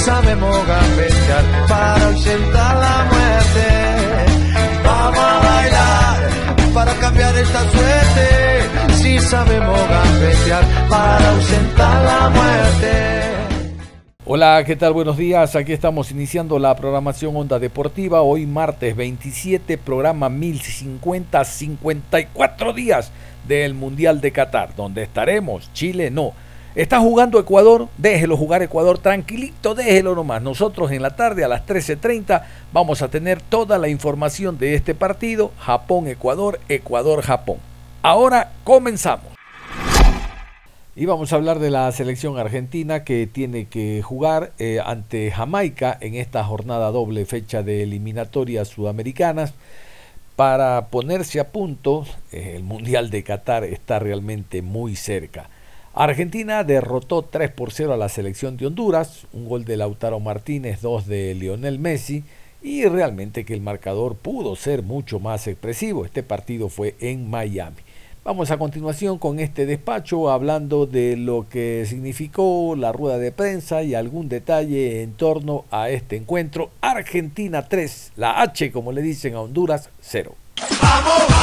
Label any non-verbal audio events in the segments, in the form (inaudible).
Sabemos gambetear para ausentar la muerte. Vamos a bailar para cambiar esta suerte. Si sabemos gambetear para ausentar la muerte. Hola, ¿qué tal? Buenos días. Aquí estamos iniciando la programación Onda Deportiva. Hoy martes 27, programa 1050, 54 días del Mundial de Qatar, donde estaremos. Chile no. Está jugando Ecuador, déjelo jugar Ecuador tranquilito, déjelo nomás. Nosotros en la tarde a las 13.30 vamos a tener toda la información de este partido, Japón-Ecuador, Ecuador-Japón. Ahora comenzamos. Y vamos a hablar de la selección argentina que tiene que jugar eh, ante Jamaica en esta jornada doble fecha de eliminatorias sudamericanas para ponerse a punto. Eh, el Mundial de Qatar está realmente muy cerca. Argentina derrotó 3 por 0 a la selección de Honduras, un gol de Lautaro Martínez, dos de Lionel Messi, y realmente que el marcador pudo ser mucho más expresivo. Este partido fue en Miami. Vamos a continuación con este despacho hablando de lo que significó la rueda de prensa y algún detalle en torno a este encuentro. Argentina 3, la H como le dicen a Honduras 0. ¡Vamos!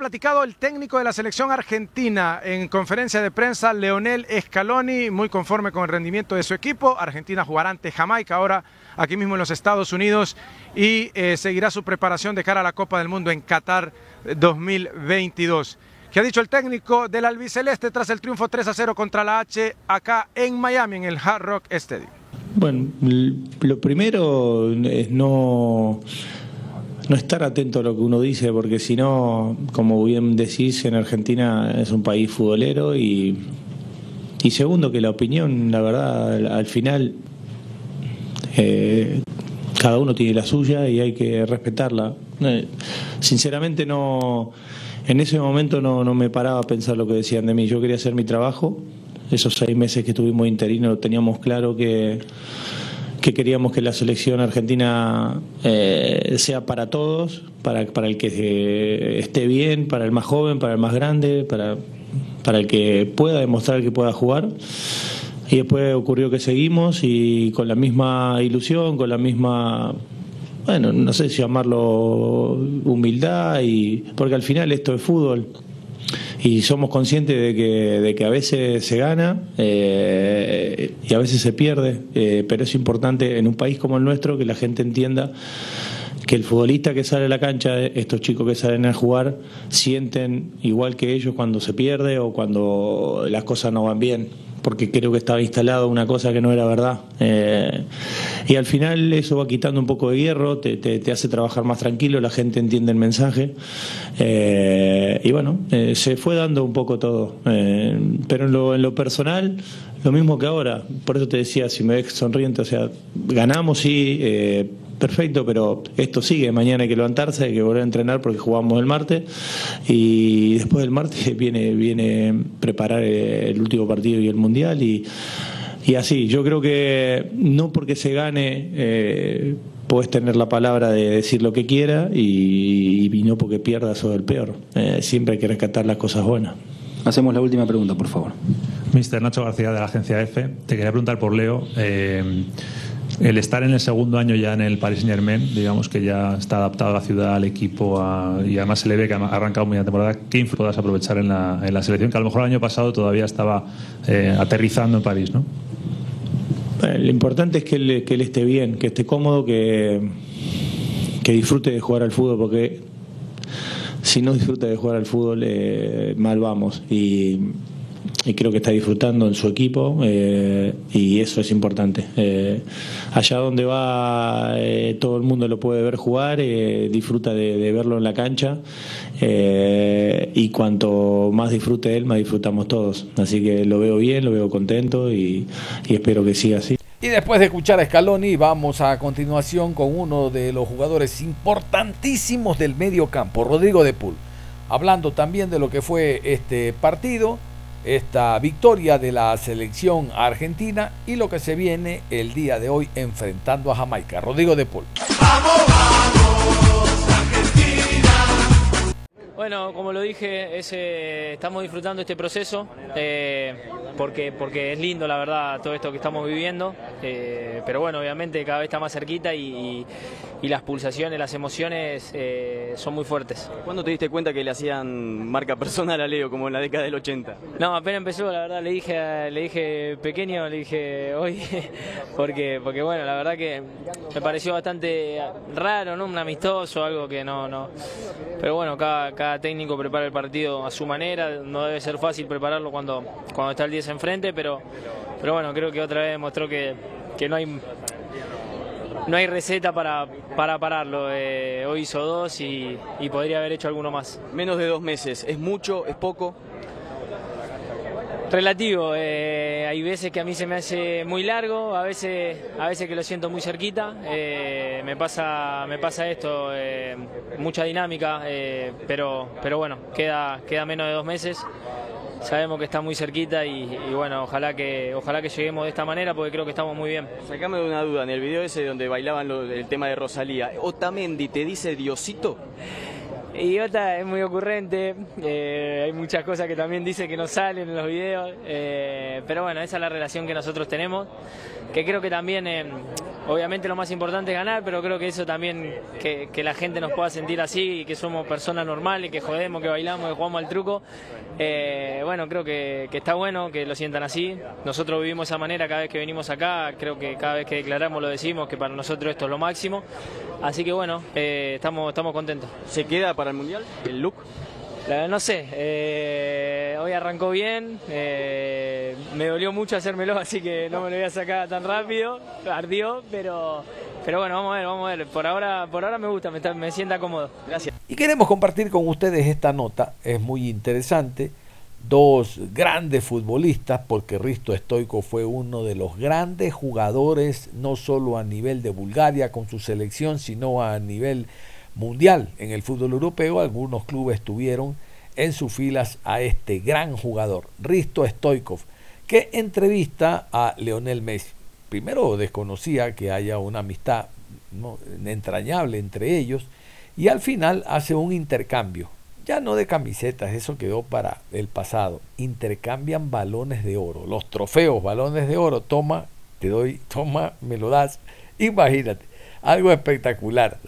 Platicado el técnico de la selección argentina en conferencia de prensa, Leonel Scaloni, muy conforme con el rendimiento de su equipo. Argentina jugará ante Jamaica ahora aquí mismo en los Estados Unidos y eh, seguirá su preparación de cara a la Copa del Mundo en Qatar 2022. ¿Qué ha dicho el técnico del albiceleste tras el triunfo 3 a 0 contra la H acá en Miami, en el Hard Rock Stadium? Bueno, lo primero es no no estar atento a lo que uno dice, porque si no, como bien decís, en Argentina es un país futbolero y, segundo que la opinión, la verdad, al final eh, cada uno tiene la suya y hay que respetarla. Eh, sinceramente no, en ese momento no, no me paraba a pensar lo que decían de mí. Yo quería hacer mi trabajo. Esos seis meses que estuvimos interinos teníamos claro que que queríamos que la selección argentina eh, sea para todos, para, para el que eh, esté bien, para el más joven, para el más grande, para, para el que pueda demostrar que pueda jugar. Y después ocurrió que seguimos y con la misma ilusión, con la misma, bueno, no sé si llamarlo humildad, y porque al final esto es fútbol y somos conscientes de que, de que a veces se gana eh, y a veces se pierde, eh, pero es importante en un país como el nuestro que la gente entienda que el futbolista que sale a la cancha, estos chicos que salen a jugar, sienten igual que ellos cuando se pierde o cuando las cosas no van bien porque creo que estaba instalado una cosa que no era verdad. Eh, y al final eso va quitando un poco de hierro, te, te, hace trabajar más tranquilo, la gente entiende el mensaje. Eh, y bueno, eh, se fue dando un poco todo. pero en lo, en lo personal, lo mismo que ahora. Por eso te decía, si me ves sonriente, o sea, ganamos, sí perfecto, pero esto sigue, mañana hay que levantarse, hay que volver a entrenar porque jugamos el martes y después del martes (laughs) viene, viene preparar el último partido y el mundial y, y así, yo creo que no porque se gane eh, puedes tener la palabra de decir lo que quiera y, no porque pierdas o el peor, eh, siempre hay que rescatar las cosas buenas. Hacemos la última pregunta, por favor. Mister Nacho García de la agencia EFE, te quería preguntar por Leo. Eh, el estar en el segundo año ya en el Paris Saint Germain, digamos que ya está adaptado a la ciudad, al equipo, y además se le ve que ha arrancado muy la temporada, ¿qué influencias puedas aprovechar en la, selección? Que a lo mejor el año pasado todavía estaba eh, aterrizando en París, ¿no? lo importante es que él, que él esté bien, que esté cómodo, que, que disfrute de jugar al fútbol, porque si no disfruta de jugar al fútbol, eh, mal vamos. Y creo que está disfrutando en su equipo eh, y eso es importante. Eh, allá donde va eh, todo el mundo lo puede ver jugar, disfruta de, verlo en la cancha y cuanto más disfrute él, más disfrutamos todos. Así que lo veo bien, lo veo contento y, y espero que siga así. Y después de escuchar a Scaloni, vamos a continuación con uno de los jugadores importantísimos del medio campo, Rodrigo de Pool. Hablando también de lo que fue este partido, esta victoria de la selección argentina y lo que se viene el día de hoy enfrentando a Jamaica. Rodrigo de Pool. Bueno, como lo dije, estamos disfrutando este proceso eh, porque, porque es lindo, la verdad, todo esto que estamos viviendo. Eh, pero bueno, obviamente cada vez está más cerquita y, las pulsaciones, las emociones eh, son muy fuertes. ¿Cuándo te diste cuenta que le hacían marca personal a Leo, como en la década del 80? No, apenas empezó, la verdad, le dije, le dije pequeño, le dije hoy, (laughs) porque, porque bueno, la verdad que me pareció bastante raro, ¿no? Un amistoso, algo que no, no. Pero bueno, cada técnico prepara el partido a su manera, no debe ser fácil prepararlo cuando, cuando está el 10 enfrente, pero, pero bueno, creo que otra vez demostró que, que no hay no hay receta para, para pararlo. Eh, hoy hizo dos y, podría haber hecho alguno más. Menos de dos meses, ¿es mucho? ¿Es poco? Relativo, eh, hay veces que a mí se me hace muy largo, a veces, a veces que lo siento muy cerquita. Eh, me, pasa, me pasa esto, eh, mucha dinámica, pero, pero bueno, queda, queda menos de dos meses. Sabemos que está muy cerquita y, bueno, ojalá que, ojalá que lleguemos de esta manera porque creo que estamos muy bien. Sacame una duda, en el video ese donde bailaban el tema de Rosalía, ¿Otamendi te dice Diosito? Idiota es muy ocurrente, eh, hay muchas cosas que también dice que no salen en los videos, eh, pero bueno, esa es la relación que nosotros tenemos, que creo que también, eh, obviamente lo más importante es ganar, pero creo que eso también, que, la gente nos pueda sentir así, y que somos personas normales, que jodemos, que bailamos, que jugamos al truco, bueno, creo que, que, está bueno que lo sientan así, nosotros vivimos esa manera cada vez que venimos acá, creo que cada vez que declaramos lo decimos, que para nosotros esto es lo máximo, así que bueno, estamos, estamos contentos. ¿Se queda para el Mundial? ¿El look? no sé, eh, hoy arrancó bien, eh, me dolió mucho hacérmelo, (laughs) así que no me lo voy a sacar tan rápido, ardió, pero, pero bueno, vamos a ver, vamos a ver, por ahora, por ahora me gusta, me, me sienta cómodo. Gracias. Y queremos compartir con ustedes esta nota, es muy interesante, dos grandes futbolistas, porque Risto Stoico fue uno de los grandes jugadores, no solo a nivel de Bulgaria con su selección, sino a nivel mundial en el fútbol europeo, algunos clubes tuvieron en sus filas a este gran jugador, Risto Stoikov, que entrevista a Leonel Messi. Primero desconocía que haya una amistad entrañable entre ellos y al final hace un intercambio, ya no de camisetas, eso quedó para el pasado, intercambian balones de oro, los trofeos, balones de oro, toma, te doy, toma, me lo das, imagínate, algo espectacular.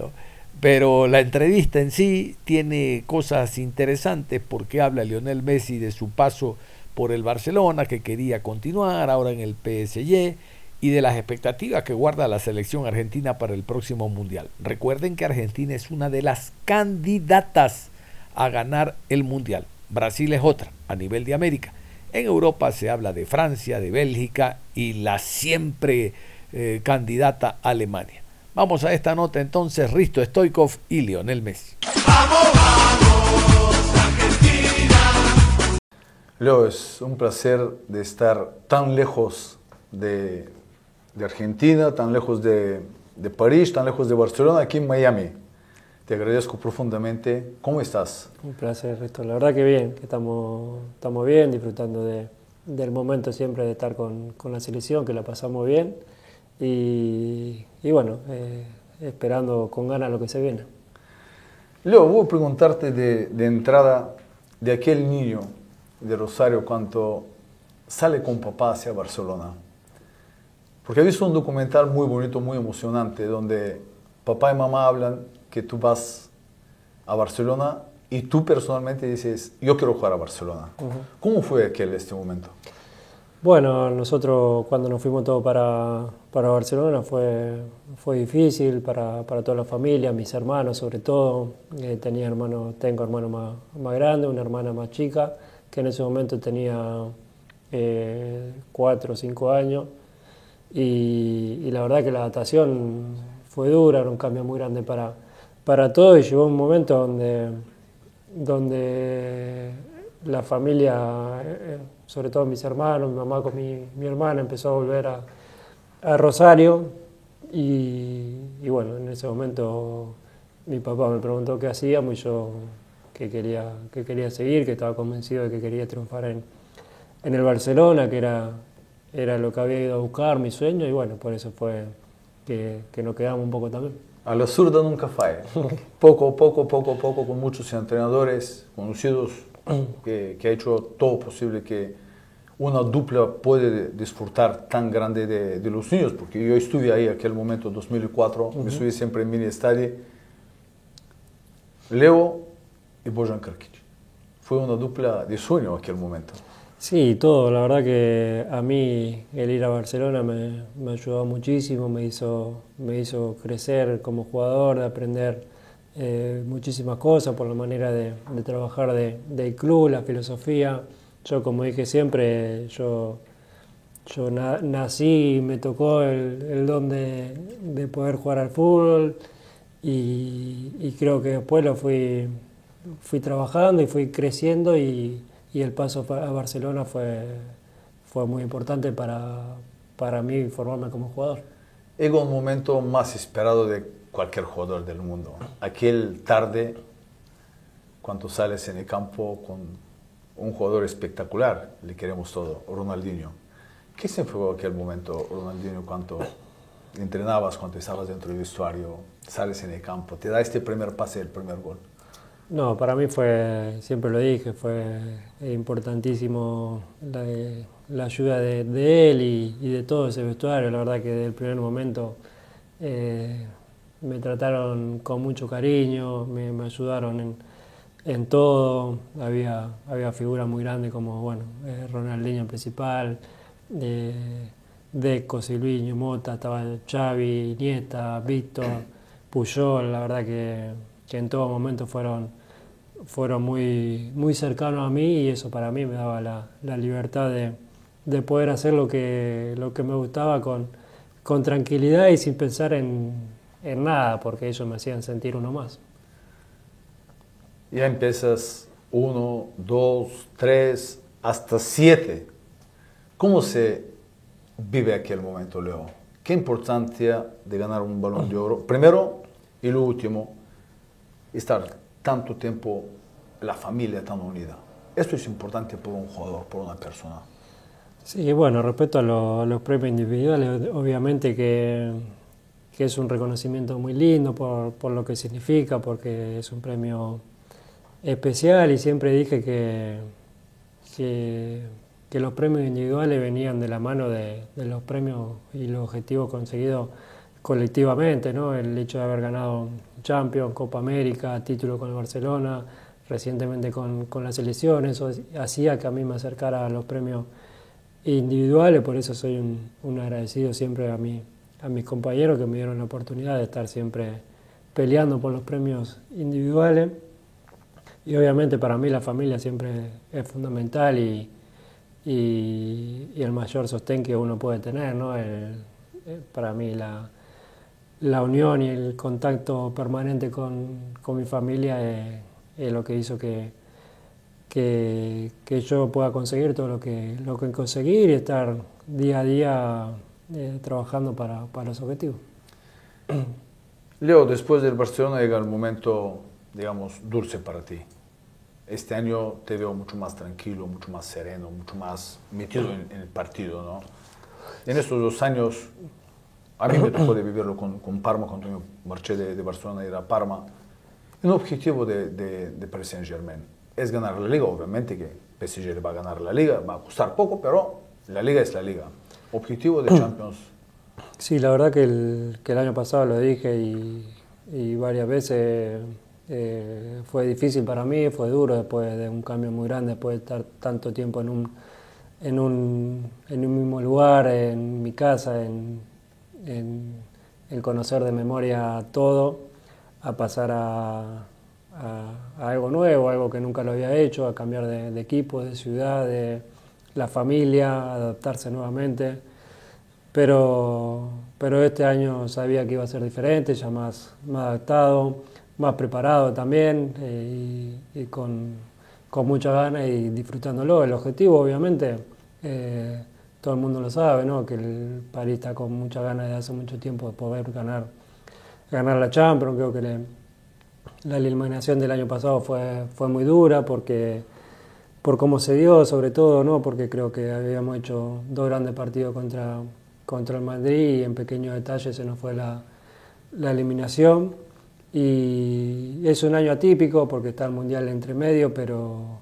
Pero la entrevista en sí tiene cosas interesantes porque habla Lionel Messi de su paso por el Barcelona, que quería continuar ahora en el PSG, y de las expectativas que guarda la selección argentina para el próximo Mundial. Recuerden que Argentina es una de las candidatas a ganar el Mundial. Brasil es otra a nivel de América. En Europa se habla de Francia, de Bélgica y la siempre eh, candidata Alemania. Vamos a esta nota entonces, Risto Stoikov y Lionel Messi. ¡Vamos, vamos, Argentina! Leo, es un placer de estar tan lejos de, Argentina, tan lejos de, París, tan lejos de Barcelona, aquí en Miami. Te agradezco profundamente. ¿Cómo estás? Un placer, Risto. La verdad que bien, que estamos, estamos bien, disfrutando de, del momento siempre de estar con, con la selección, que la pasamos bien y, bueno, eh, esperando con ganas lo que se viene. Leo, voy a preguntarte de, de, entrada de aquel niño de Rosario cuando sale con papá hacia Barcelona. Porque he visto un documental muy bonito, muy emocionante, donde papá y mamá hablan que tú vas a Barcelona y tú personalmente dices, yo quiero jugar a Barcelona. ¿Cómo fue aquel este momento? Bueno, nosotros cuando nos fuimos todos para, para Barcelona fue, fue difícil para, para, toda la familia, mis hermanos sobre todo. Eh, tenía hermano, tengo hermano más, más grande, una hermana más chica, que en ese momento tenía eh, cuatro o cinco años, y, la verdad que la adaptación fue dura, era un cambio muy grande para, para todos, y llegó un momento donde, donde la familia, eh, sobre todo mis hermanos, mi mamá con mi, mi hermana, empezó a volver a, a Rosario, y, y bueno, en ese momento mi papá me preguntó qué hacíamos y yo que quería, que quería seguir, que estaba convencido de que quería triunfar en, en el Barcelona, que era, era lo que había ido a buscar, mi sueño, y bueno, por eso fue que, que nos quedamos un poco también. A la zurda nunca falla. poco, poco, poco, poco, con muchos entrenadores conocidos que, que ha hecho todo posible que una dupla puede disfrutar tan grande de, de, los niños, porque yo estuve ahí aquel momento, 2004, me subí siempre en mini estadio. Leo y Bojan Krkic. Fue una dupla de sueño aquel momento. Sí, todo. La verdad que a mí el ir a Barcelona me, me ayudó muchísimo, me hizo, me hizo crecer como jugador, de aprender eh, muchísimas cosas por la manera de, de trabajar de, del club, la filosofía. Yo, como dije siempre, yo, yo na, nací, me tocó el, el don de, de, poder jugar al fútbol y, y creo que después lo fui, fui trabajando y fui creciendo y, y, el paso a Barcelona fue, fue muy importante para, para mí formarme como jugador. Es un momento más esperado de cualquier jugador del mundo. Aquel tarde, cuando sales en el campo con un jugador espectacular, le queremos todo, Ronaldinho. ¿Qué se fue aquel momento, Ronaldinho, cuando entrenabas, cuando estabas dentro del vestuario, sales en el campo, te da este primer pase, el primer gol? No, para mí fue, siempre lo dije, fue importantísimo la, la ayuda de, de él y, y, de todo ese vestuario. La verdad que desde el primer momento eh, me trataron con mucho cariño, me, me ayudaron en, en, todo. Había, había figuras muy grandes como bueno, eh, Ronaldinho principal, eh, Deco, Silviño, Mota, estaba Xavi, Nieta, Víctor, Puyol. La verdad que, que en todo momento fueron fueron muy, muy cercanos a mí y eso para mí me daba la, la libertad de, de, poder hacer lo que, lo que me gustaba con, con tranquilidad y sin pensar en, en, nada, porque ellos me hacían sentir uno más. Ya empiezas uno, dos, tres, hasta siete. ¿Cómo se vive aquel momento, Leo? ¿Qué importancia de ganar un balón de oro? Primero y lo último, estar tanto tiempo la familia tan unida. Esto es importante por un jugador, por una persona. Sí, bueno, respecto a, lo, a los premios individuales, obviamente que, que, es un reconocimiento muy lindo por, por, lo que significa, porque es un premio especial y siempre dije que, que, los premios individuales venían de la mano de, de los premios y los objetivos conseguidos colectivamente, ¿no? El hecho de haber ganado Champions, Copa América, título con el Barcelona, recientemente con, con la selección, eso hacía que a mí me acercara a los premios individuales, por eso soy un, un agradecido siempre a, mí, a mis compañeros que me dieron la oportunidad de estar siempre peleando por los premios individuales. Y obviamente para mí la familia siempre es fundamental y, y, el mayor sostén que uno puede tener, ¿no? El, para mí la, la unión y el contacto permanente con, con mi familia es, es, lo que hizo que, que, que, yo pueda conseguir todo lo que, lo que conseguir y estar día a día eh, trabajando para, para los objetivos. Leo, después del Barcelona llega el momento, digamos, dulce para ti. Este año te veo mucho más tranquilo, mucho más sereno, mucho más metido en, en el partido, ¿no? En estos dos años a mí me tocó de vivirlo con, con Parma cuando me marché de, de Barcelona y ir a Parma. Un objetivo de, de, de Paris Saint Germain es ganar la liga. Obviamente que PSG le va a ganar la liga, va a costar poco, pero la liga es la liga. Objetivo de Champions. Sí, la verdad que el, que el año pasado lo dije y, y varias veces eh, fue difícil para mí, fue duro después de un cambio muy grande, después de estar tanto tiempo en un, en un, en un mismo lugar, en mi casa, en, en conocer de memoria todo, a pasar a, algo nuevo, algo que nunca lo había hecho, a cambiar de, de equipo, de ciudad, de, la familia, adaptarse nuevamente. Pero, pero este año sabía que iba a ser diferente, ya más, más adaptado, más preparado también eh, y, con, con mucha ganas y disfrutándolo. El objetivo, obviamente, eh, todo el mundo lo sabe, ¿no? que el París está con mucha ganas de hace mucho tiempo de poder ganar, ganar la Champions. Creo que la eliminación del año pasado fue, fue muy dura porque por cómo se dio, sobre todo, ¿no? porque creo que habíamos hecho dos grandes partidos contra, contra el Madrid y en pequeños detalles se nos fue la, la eliminación. Y es un año atípico porque está el Mundial entre medio, pero,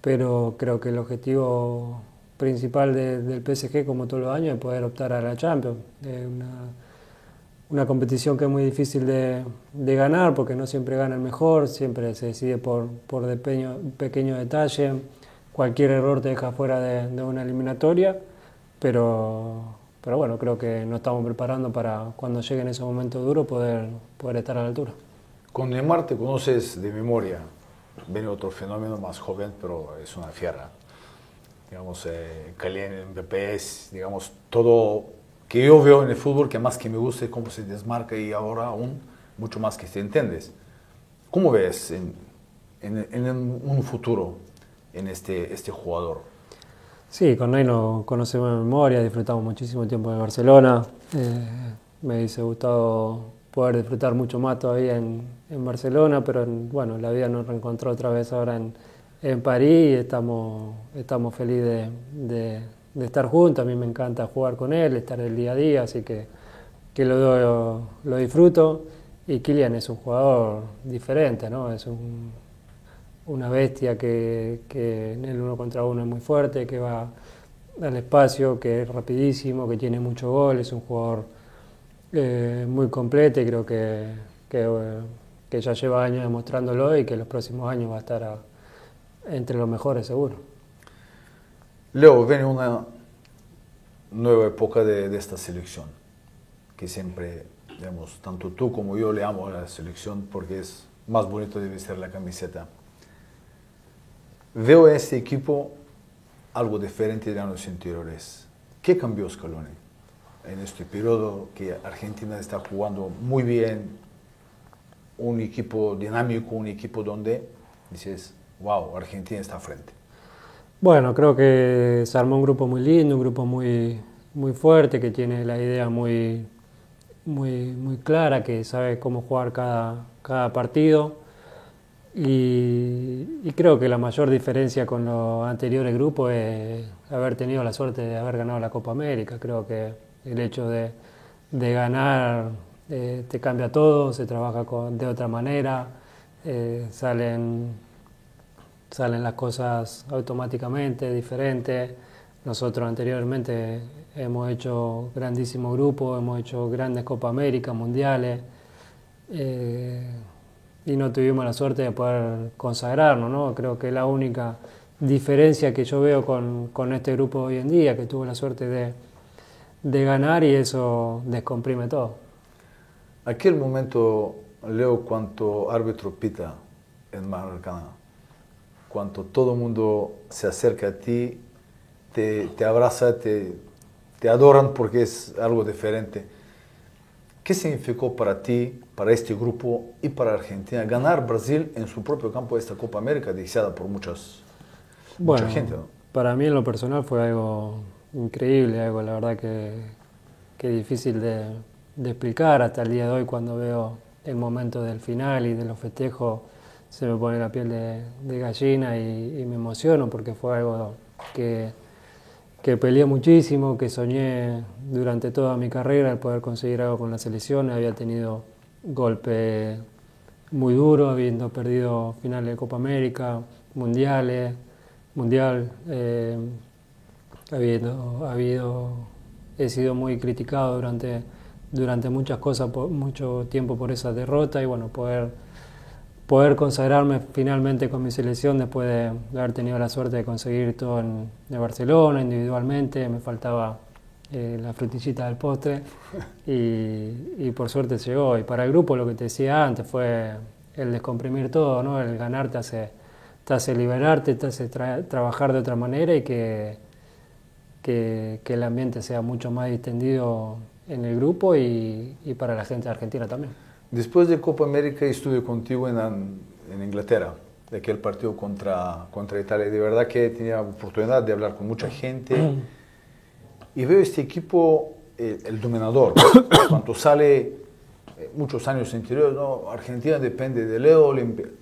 pero creo que el objetivo principal del PSG, como todos los años, es poder optar a la Champions. Es una, una competición que es muy difícil de, de, ganar porque no siempre gana el mejor, siempre se decide por, por pequeño, detalle. Cualquier error te deja fuera de, de, una eliminatoria, pero, pero bueno, creo que nos estamos preparando para cuando llegue en ese momento duro poder, poder estar a la altura. Con Neymar te conoces de memoria. Viene otro fenómeno más joven, pero es una fiera digamos, eh, Kylian Mbappé es, digamos, todo que yo veo en el fútbol que más que me gusta cómo se desmarca y ahora aún mucho más que te entiendes. ¿Cómo ves en, en, un futuro en este, este jugador? Sí, con Ney nos conocemos de memoria, disfrutamos muchísimo tiempo de Barcelona. Eh, me hubiese gustado poder disfrutar mucho más todavía en, Barcelona, pero bueno, la vida nos reencontró otra vez ahora en, París y estamos, estamos felices de, estar juntos. A mí me encanta jugar con él, estar el día a día, así que, que lo, lo disfruto. Y Kylian es un jugador diferente, ¿no? Es un, una bestia que, que, en el uno contra uno es muy fuerte, que va al espacio, que es rapidísimo, que tiene mucho gol, es un jugador eh, muy completo y creo que, que, que ya lleva años demostrándolo y que los próximos años va a estar entre los mejores seguro. Leo, viene una nueva época de, esta selección, que siempre, digamos, tanto tú como yo le amo a la selección porque es más bonito de vestir la camiseta. Veo este equipo algo diferente de años anteriores. ¿Qué cambió Scaloni en este periodo que Argentina está jugando muy bien? Un equipo dinámico, un equipo donde dices, wow, Argentina está frente? Bueno, creo que se armó un grupo muy lindo, un grupo muy, muy fuerte, que tiene la idea muy, muy, muy clara, que sabe cómo jugar cada, cada partido. Y, creo que la mayor diferencia con los anteriores grupos es haber tenido la suerte de haber ganado la Copa América. Creo que el hecho de, de ganar eh, te cambia todo, se trabaja de otra manera, eh, salen salen las cosas automáticamente, diferentes. Nosotros anteriormente hemos hecho grandísimos grupos, hemos hecho grandes Copa América, mundiales, eh, y no tuvimos la suerte de poder consagrarnos. ¿no? Creo que es la única diferencia que yo veo con, con este grupo hoy en día, que tuvo la suerte de, de ganar y eso descomprime todo. Aquel momento, Leo, cuánto árbitro pita en Maracaná cuando todo el mundo se acerca a ti, te, te abraza, te, te, adoran porque es algo diferente. ¿Qué significó para ti, para este grupo y para Argentina ganar Brasil en su propio campo de esta Copa América, deseada por muchas, mucha gente? Para mí en lo personal fue algo increíble, algo la verdad que, que difícil de, de explicar hasta el día de hoy cuando veo el momento del final y de los festejos se me pone la piel de, gallina y, me emociono porque fue algo que, que peleé muchísimo, que soñé durante toda mi carrera el poder conseguir algo con la selección. Había tenido golpes muy duros, habiendo perdido finales de Copa América, mundiales, mundial, eh, habiendo, habido, he sido muy criticado durante, durante muchas cosas, por, mucho tiempo por esa derrota y bueno, poder poder consagrarme finalmente con mi selección después de, haber tenido la suerte de conseguir todo en Barcelona individualmente, me faltaba eh, la frutillita del postre y, por suerte llegó. Y para el grupo lo que te decía antes fue el descomprimir todo, ¿no? el ganarte hace, te hace liberarte, te hace trabajar de otra manera y que, que, el ambiente sea mucho más distendido en el grupo y, para la gente de argentina también. Después de Copa América estuve contigo en, en Inglaterra, de aquel partido contra, contra Italia. De verdad que tenía oportunidad de hablar con mucha gente (clears throat) y veo este equipo, el dominador, (clears throat) cuando sale eh, muchos años anteriores, no, Argentina depende de Leo.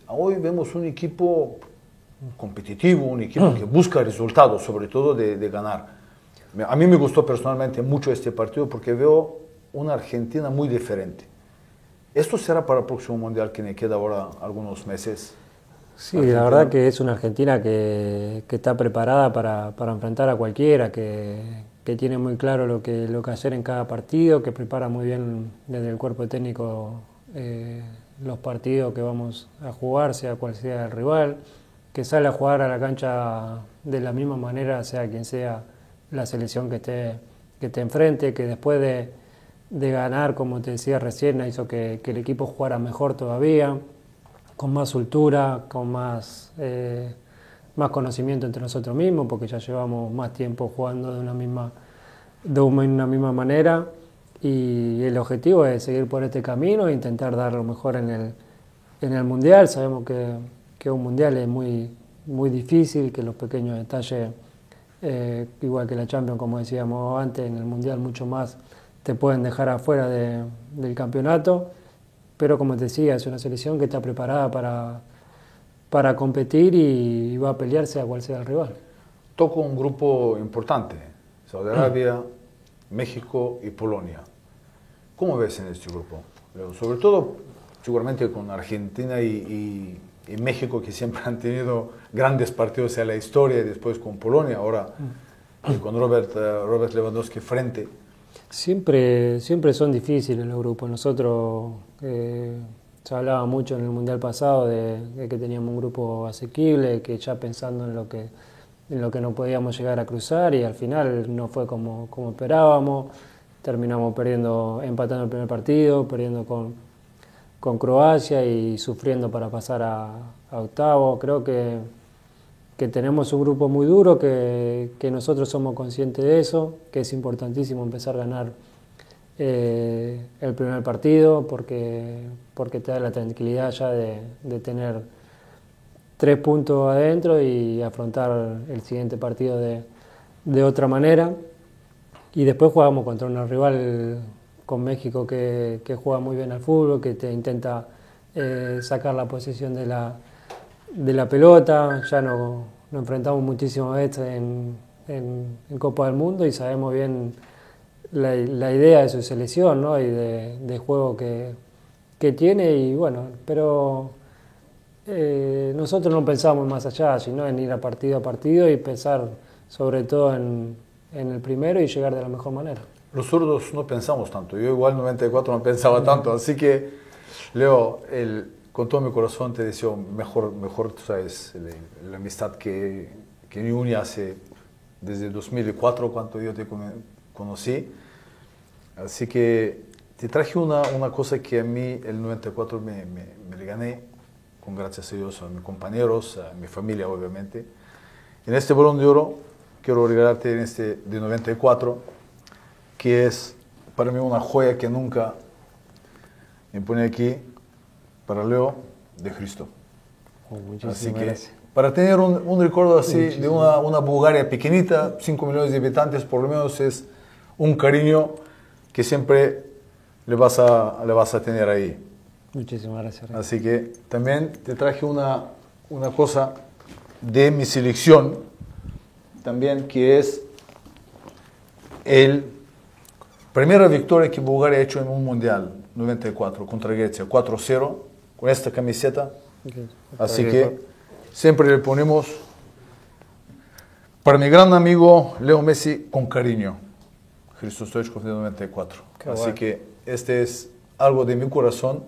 Hoy vemos un equipo competitivo, un equipo que busca resultados, sobre todo de, de, ganar. A mí me gustó personalmente mucho este partido porque veo una Argentina muy diferente. ¿Esto será para el próximo Mundial que me queda ahora algunos meses? Sí, la verdad que es una Argentina que, que está preparada para, para, enfrentar a cualquiera, que, que, tiene muy claro lo que, lo que hacer en cada partido, que prepara muy bien desde el cuerpo técnico eh, los partidos que vamos a jugar, sea cual sea el rival que sale a jugar a la cancha de la misma manera, sea quien sea la selección que esté, que esté enfrente, que después de, de ganar, como te decía recién, hizo que, el equipo jugara mejor todavía, con más soltura, con más, eh, más conocimiento entre nosotros mismos, porque ya llevamos más tiempo jugando de una misma, de una misma manera. Y el objetivo es seguir por este camino e intentar dar lo mejor en el, en el Mundial. Sabemos que que un mundial es muy, muy difícil, que los pequeños detalles, eh, igual que la Champions, como decíamos antes, en el mundial mucho más te pueden dejar afuera del campeonato, pero como te decía, es una selección que está preparada para, para competir y, va a pelearse a cual sea el rival. Toco un grupo importante, Saudi Arabia, México y Polonia. ¿Cómo ves en este grupo? Sobre todo, seguramente con Argentina y en México, que siempre han tenido grandes partidos en la historia, después con Polonia, ahora mm. con Robert, eh, Robert Lewandowski frente. Siempre, siempre son difíciles los grupos. Nosotros eh, se hablaba mucho en el Mundial pasado de, que teníamos un grupo asequible, que ya pensando en lo que, en lo que no podíamos llegar a cruzar y al final no fue como, como esperábamos. Terminamos perdiendo, empatando el primer partido, perdiendo con, con Croacia y sufriendo para pasar a, octavo. Creo que, que, tenemos un grupo muy duro, que, nosotros somos conscientes de eso, que es importantísimo empezar a ganar eh, el primer partido porque, porque te da la tranquilidad ya de, de, tener tres puntos adentro y afrontar el siguiente partido de, de otra manera. Y después jugamos contra un rival con México que, juega muy bien al fútbol, que te intenta eh, sacar la posesión de la, de la pelota. Ya no, nos enfrentamos muchísimo veces en, en, Copa del Mundo y sabemos bien la, idea de su selección ¿no? y de, juego que, que, tiene. Y bueno, pero eh, nosotros no pensamos más allá, sino en ir a partido a partido y pensar sobre todo en, en el primero y llegar de la mejor manera los zurdos no pensamos tanto. Yo igual 94 no pensaba tanto. Así que, Leo, el, con todo mi corazón te deseo mejor, mejor tú sabes, la, amistad que, que me une hace desde 2004, cuando yo te conocí. Así que te traje una, una cosa que a mí el 94 me, me, me gané, con gracias a Dios, a mis compañeros, a mi familia obviamente. En este balón de oro quiero regalarte en este de 94 que es para mí una joya que nunca me pone aquí para Leo de Cristo. Oh, así que para tener un, un recuerdo así de una, una, Bulgaria pequeñita, 5 millones de habitantes, por lo menos es un cariño que siempre le vas a, le vas a tener ahí. Muchísimas gracias. Así que también te traje una, una cosa de mi selección, también que es el Primera victoria que Bulgaria ha hecho en un mundial, 94, contra Grecia, 4-0, con esta camiseta. Así que siempre le ponemos para mi gran amigo Leo Messi con cariño. Cristo Stoichkov de 94. Así que este es algo de mi corazón.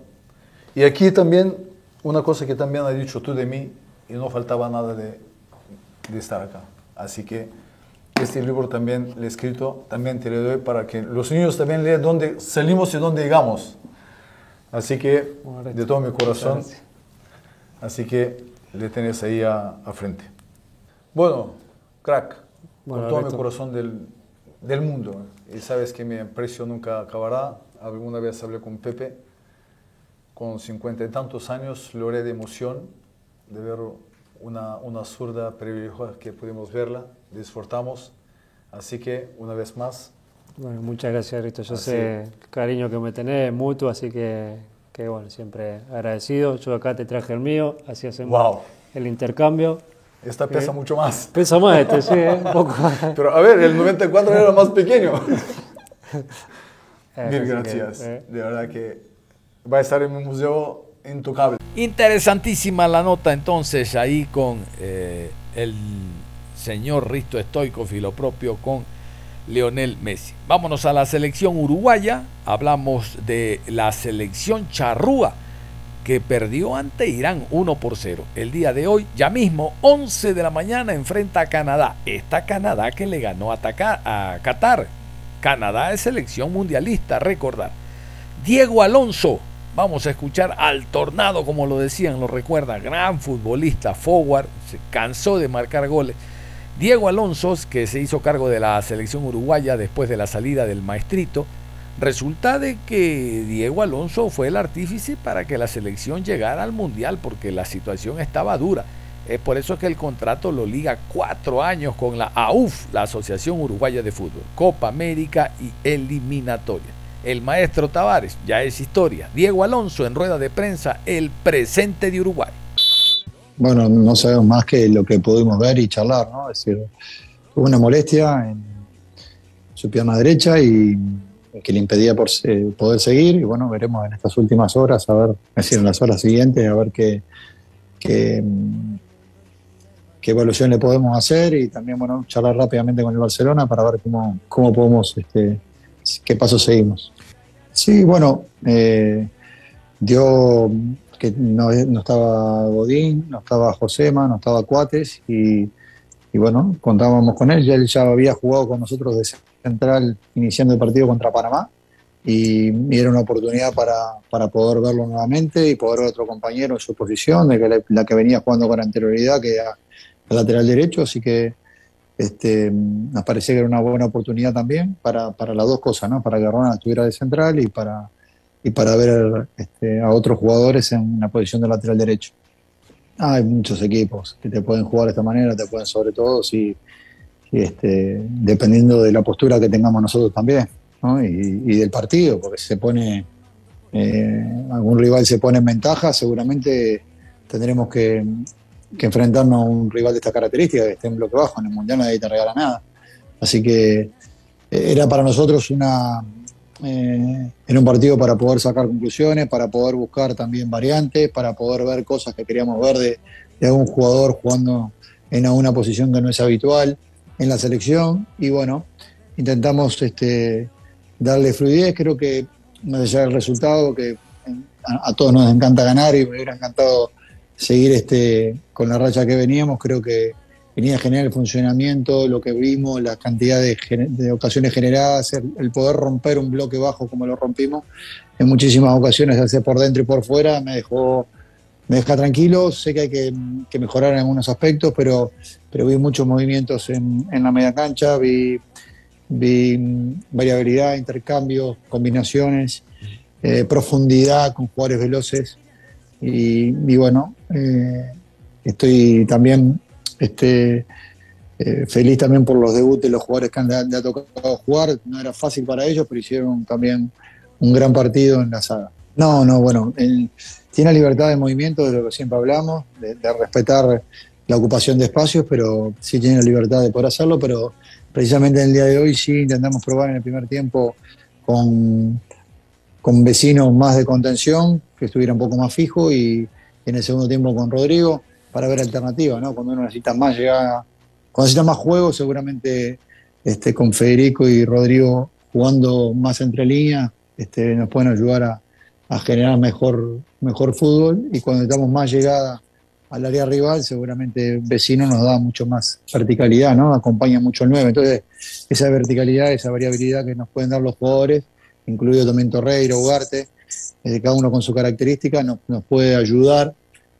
Y aquí también una cosa que también has dicho tú de mí y no faltaba nada de, de estar acá. Así que este libro también le he escrito, también te lo doy para que los niños también lean dónde salimos y dónde llegamos. Así que, de todo mi corazón. Así que, le tenés ahí a, a frente. Bueno, crack, Bueno, con todo mi corazón del, del mundo. Y sabes que mi aprecio nunca acabará. Alguna vez hablé con Pepe, con cincuenta y tantos años, logré de emoción de ver una, una zurda privilegiada que pudimos verla, disfrutamos. Así que, una vez más, Bueno, muchas gracias, Rito. Yo Así sé el cariño que me tenés, mutuo, así que, que bueno, siempre agradecido. Yo acá te traje el mío, así hacemos Wow. el intercambio. esta pesa Eh, mucho más. Pesa más este, sí, ¿eh? un poco. (laughs) Pero a ver, el 94 era más pequeño. (laughs) Mil así que, gracias. eh. De verdad que va a estar en mi museo intocable. Interesantísima la nota entonces ahí con eh, el señor Risto Stoico, filo propio con Leonel Messi. Vámonos a la selección uruguaya. Hablamos de la selección charrúa que perdió ante Irán 1 por 0. El día de hoy, ya mismo, 11 de la mañana, enfrenta a Canadá. Esta Canadá que le ganó a, a Qatar. Canadá es selección mundialista, recordar. Diego Alonso, vamos a escuchar al tornado, como lo decían, lo recuerda, gran futbolista, forward, se cansó de marcar goles. Diego Alonso, que se hizo cargo de la selección uruguaya después de la salida del maestrito, resulta de que Diego Alonso fue el artífice para que la selección llegara al Mundial porque la situación estaba dura. Es por eso que el contrato lo liga cuatro años con la AUF, la Asociación Uruguaya de Fútbol, Copa América y Eliminatoria. El maestro Tavares ya es historia. Diego Alonso en rueda de prensa, el presente de Uruguay. Bueno, no sabemos más que lo que pudimos ver y charlar, ¿no? Es decir, hubo una molestia en su pierna derecha y que le impedía por, eh, poder seguir. Y bueno, veremos en estas últimas horas, a ver, es decir, en las horas siguientes, a ver qué, qué, qué evaluación le podemos hacer y también, bueno, charlar rápidamente con el Barcelona para ver cómo, cómo podemos, este, qué pasos seguimos. Sí, bueno, eh, dio que no, estaba Godín, no estaba Josema, no estaba Cuates y, bueno, contábamos con él, ya él ya había jugado con nosotros de central iniciando el partido contra Panamá y, era una oportunidad para, para poder verlo nuevamente y poder ver otro compañero en su posición, de que la, que venía jugando con anterioridad, que era el lateral derecho, así que este, nos parecía que era una buena oportunidad también para, para las dos cosas, ¿no? para que Ronald estuviera de central y para, y para ver este, a otros jugadores en la posición de lateral derecho. Hay muchos equipos que te pueden jugar de esta manera, te pueden sobre todo si, si, este, dependiendo de la postura que tengamos nosotros también ¿no? y, y del partido, porque si se pone eh, algún rival se pone en ventaja, seguramente tendremos que, que enfrentarnos a un rival de esta característica, que esté en bloque bajo, en el Mundial nadie te regala nada. Así que eh, era para nosotros una, eh, en un partido para poder sacar conclusiones, para poder buscar también variantes, para poder ver cosas que queríamos ver de, de algún jugador jugando en una posición que no es habitual en la selección. Y bueno, intentamos este, darle fluidez. Creo que más allá del resultado, que a, a, todos nos encanta ganar y me hubiera encantado seguir este, con la racha que veníamos, creo que venía a generar el funcionamiento, lo que vimos, la cantidad de, ocasiones generadas, el, poder romper un bloque bajo como lo rompimos, en muchísimas ocasiones, hacer por dentro y por fuera, me dejó me deja tranquilo, sé que hay que, mejorar en algunos aspectos, pero, pero vi muchos movimientos en, en la media cancha, vi, vi variabilidad, intercambios, combinaciones, eh, profundidad con jugadores veloces. Y, y bueno, eh, estoy también este, feliz también por los debuts de los jugadores que han, le ha tocado jugar. No era fácil para ellos, pero hicieron también un gran partido en la saga. No, no, bueno, tiene libertad de movimiento, de lo que siempre hablamos, de, de, respetar la ocupación de espacios, pero sí tiene la libertad de poder hacerlo, pero precisamente en el día de hoy sí intentamos probar en el primer tiempo con, con vecinos más de contención, que estuviera un poco más fijo, y en el segundo tiempo con Rodrigo para ver alternativas, ¿no? Cuando uno necesita más llegada, cuando necesita más juego, seguramente este, con Federico y Rodrigo jugando más entre líneas, este, nos pueden ayudar a, generar mejor, mejor fútbol y cuando necesitamos más llegada al área rival, seguramente Vecino nos da mucho más verticalidad, ¿no? Acompaña mucho el 9. Entonces, esa verticalidad, esa variabilidad que nos pueden dar los jugadores, incluido también Torreiro, Ugarte, eh, cada uno con su característica, nos puede ayudar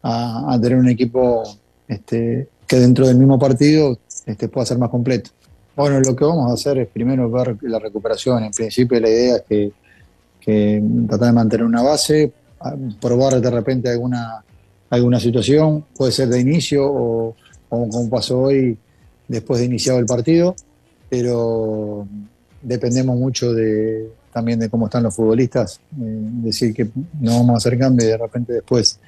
a, tener un equipo este, que dentro del mismo partido este, pueda ser más completo. Bueno, lo que vamos a hacer es primero ver la recuperación. En principio la idea es que, que tratar de mantener una base, probar de repente alguna, alguna situación, puede ser de inicio o, como pasó hoy después de iniciado el partido, pero dependemos mucho de, también de cómo están los futbolistas, eh, decir que no vamos a hacer cambio y de repente después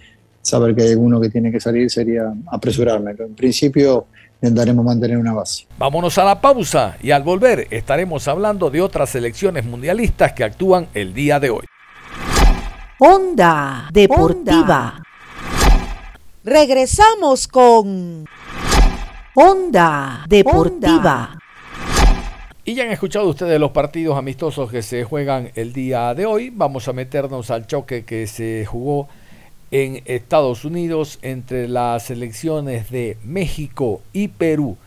saber que hay alguno que tiene que salir sería apresurarme. Pero en principio intentaremos mantener una base. Vámonos a la pausa y al volver estaremos hablando de otras selecciones mundialistas que actúan el día de hoy. Onda Deportiva. Regresamos con Onda Deportiva. Y ya han escuchado ustedes los partidos amistosos que se juegan el día de hoy. Vamos a meternos al choque que se jugó en Estados Unidos entre las selecciones de México y Perú.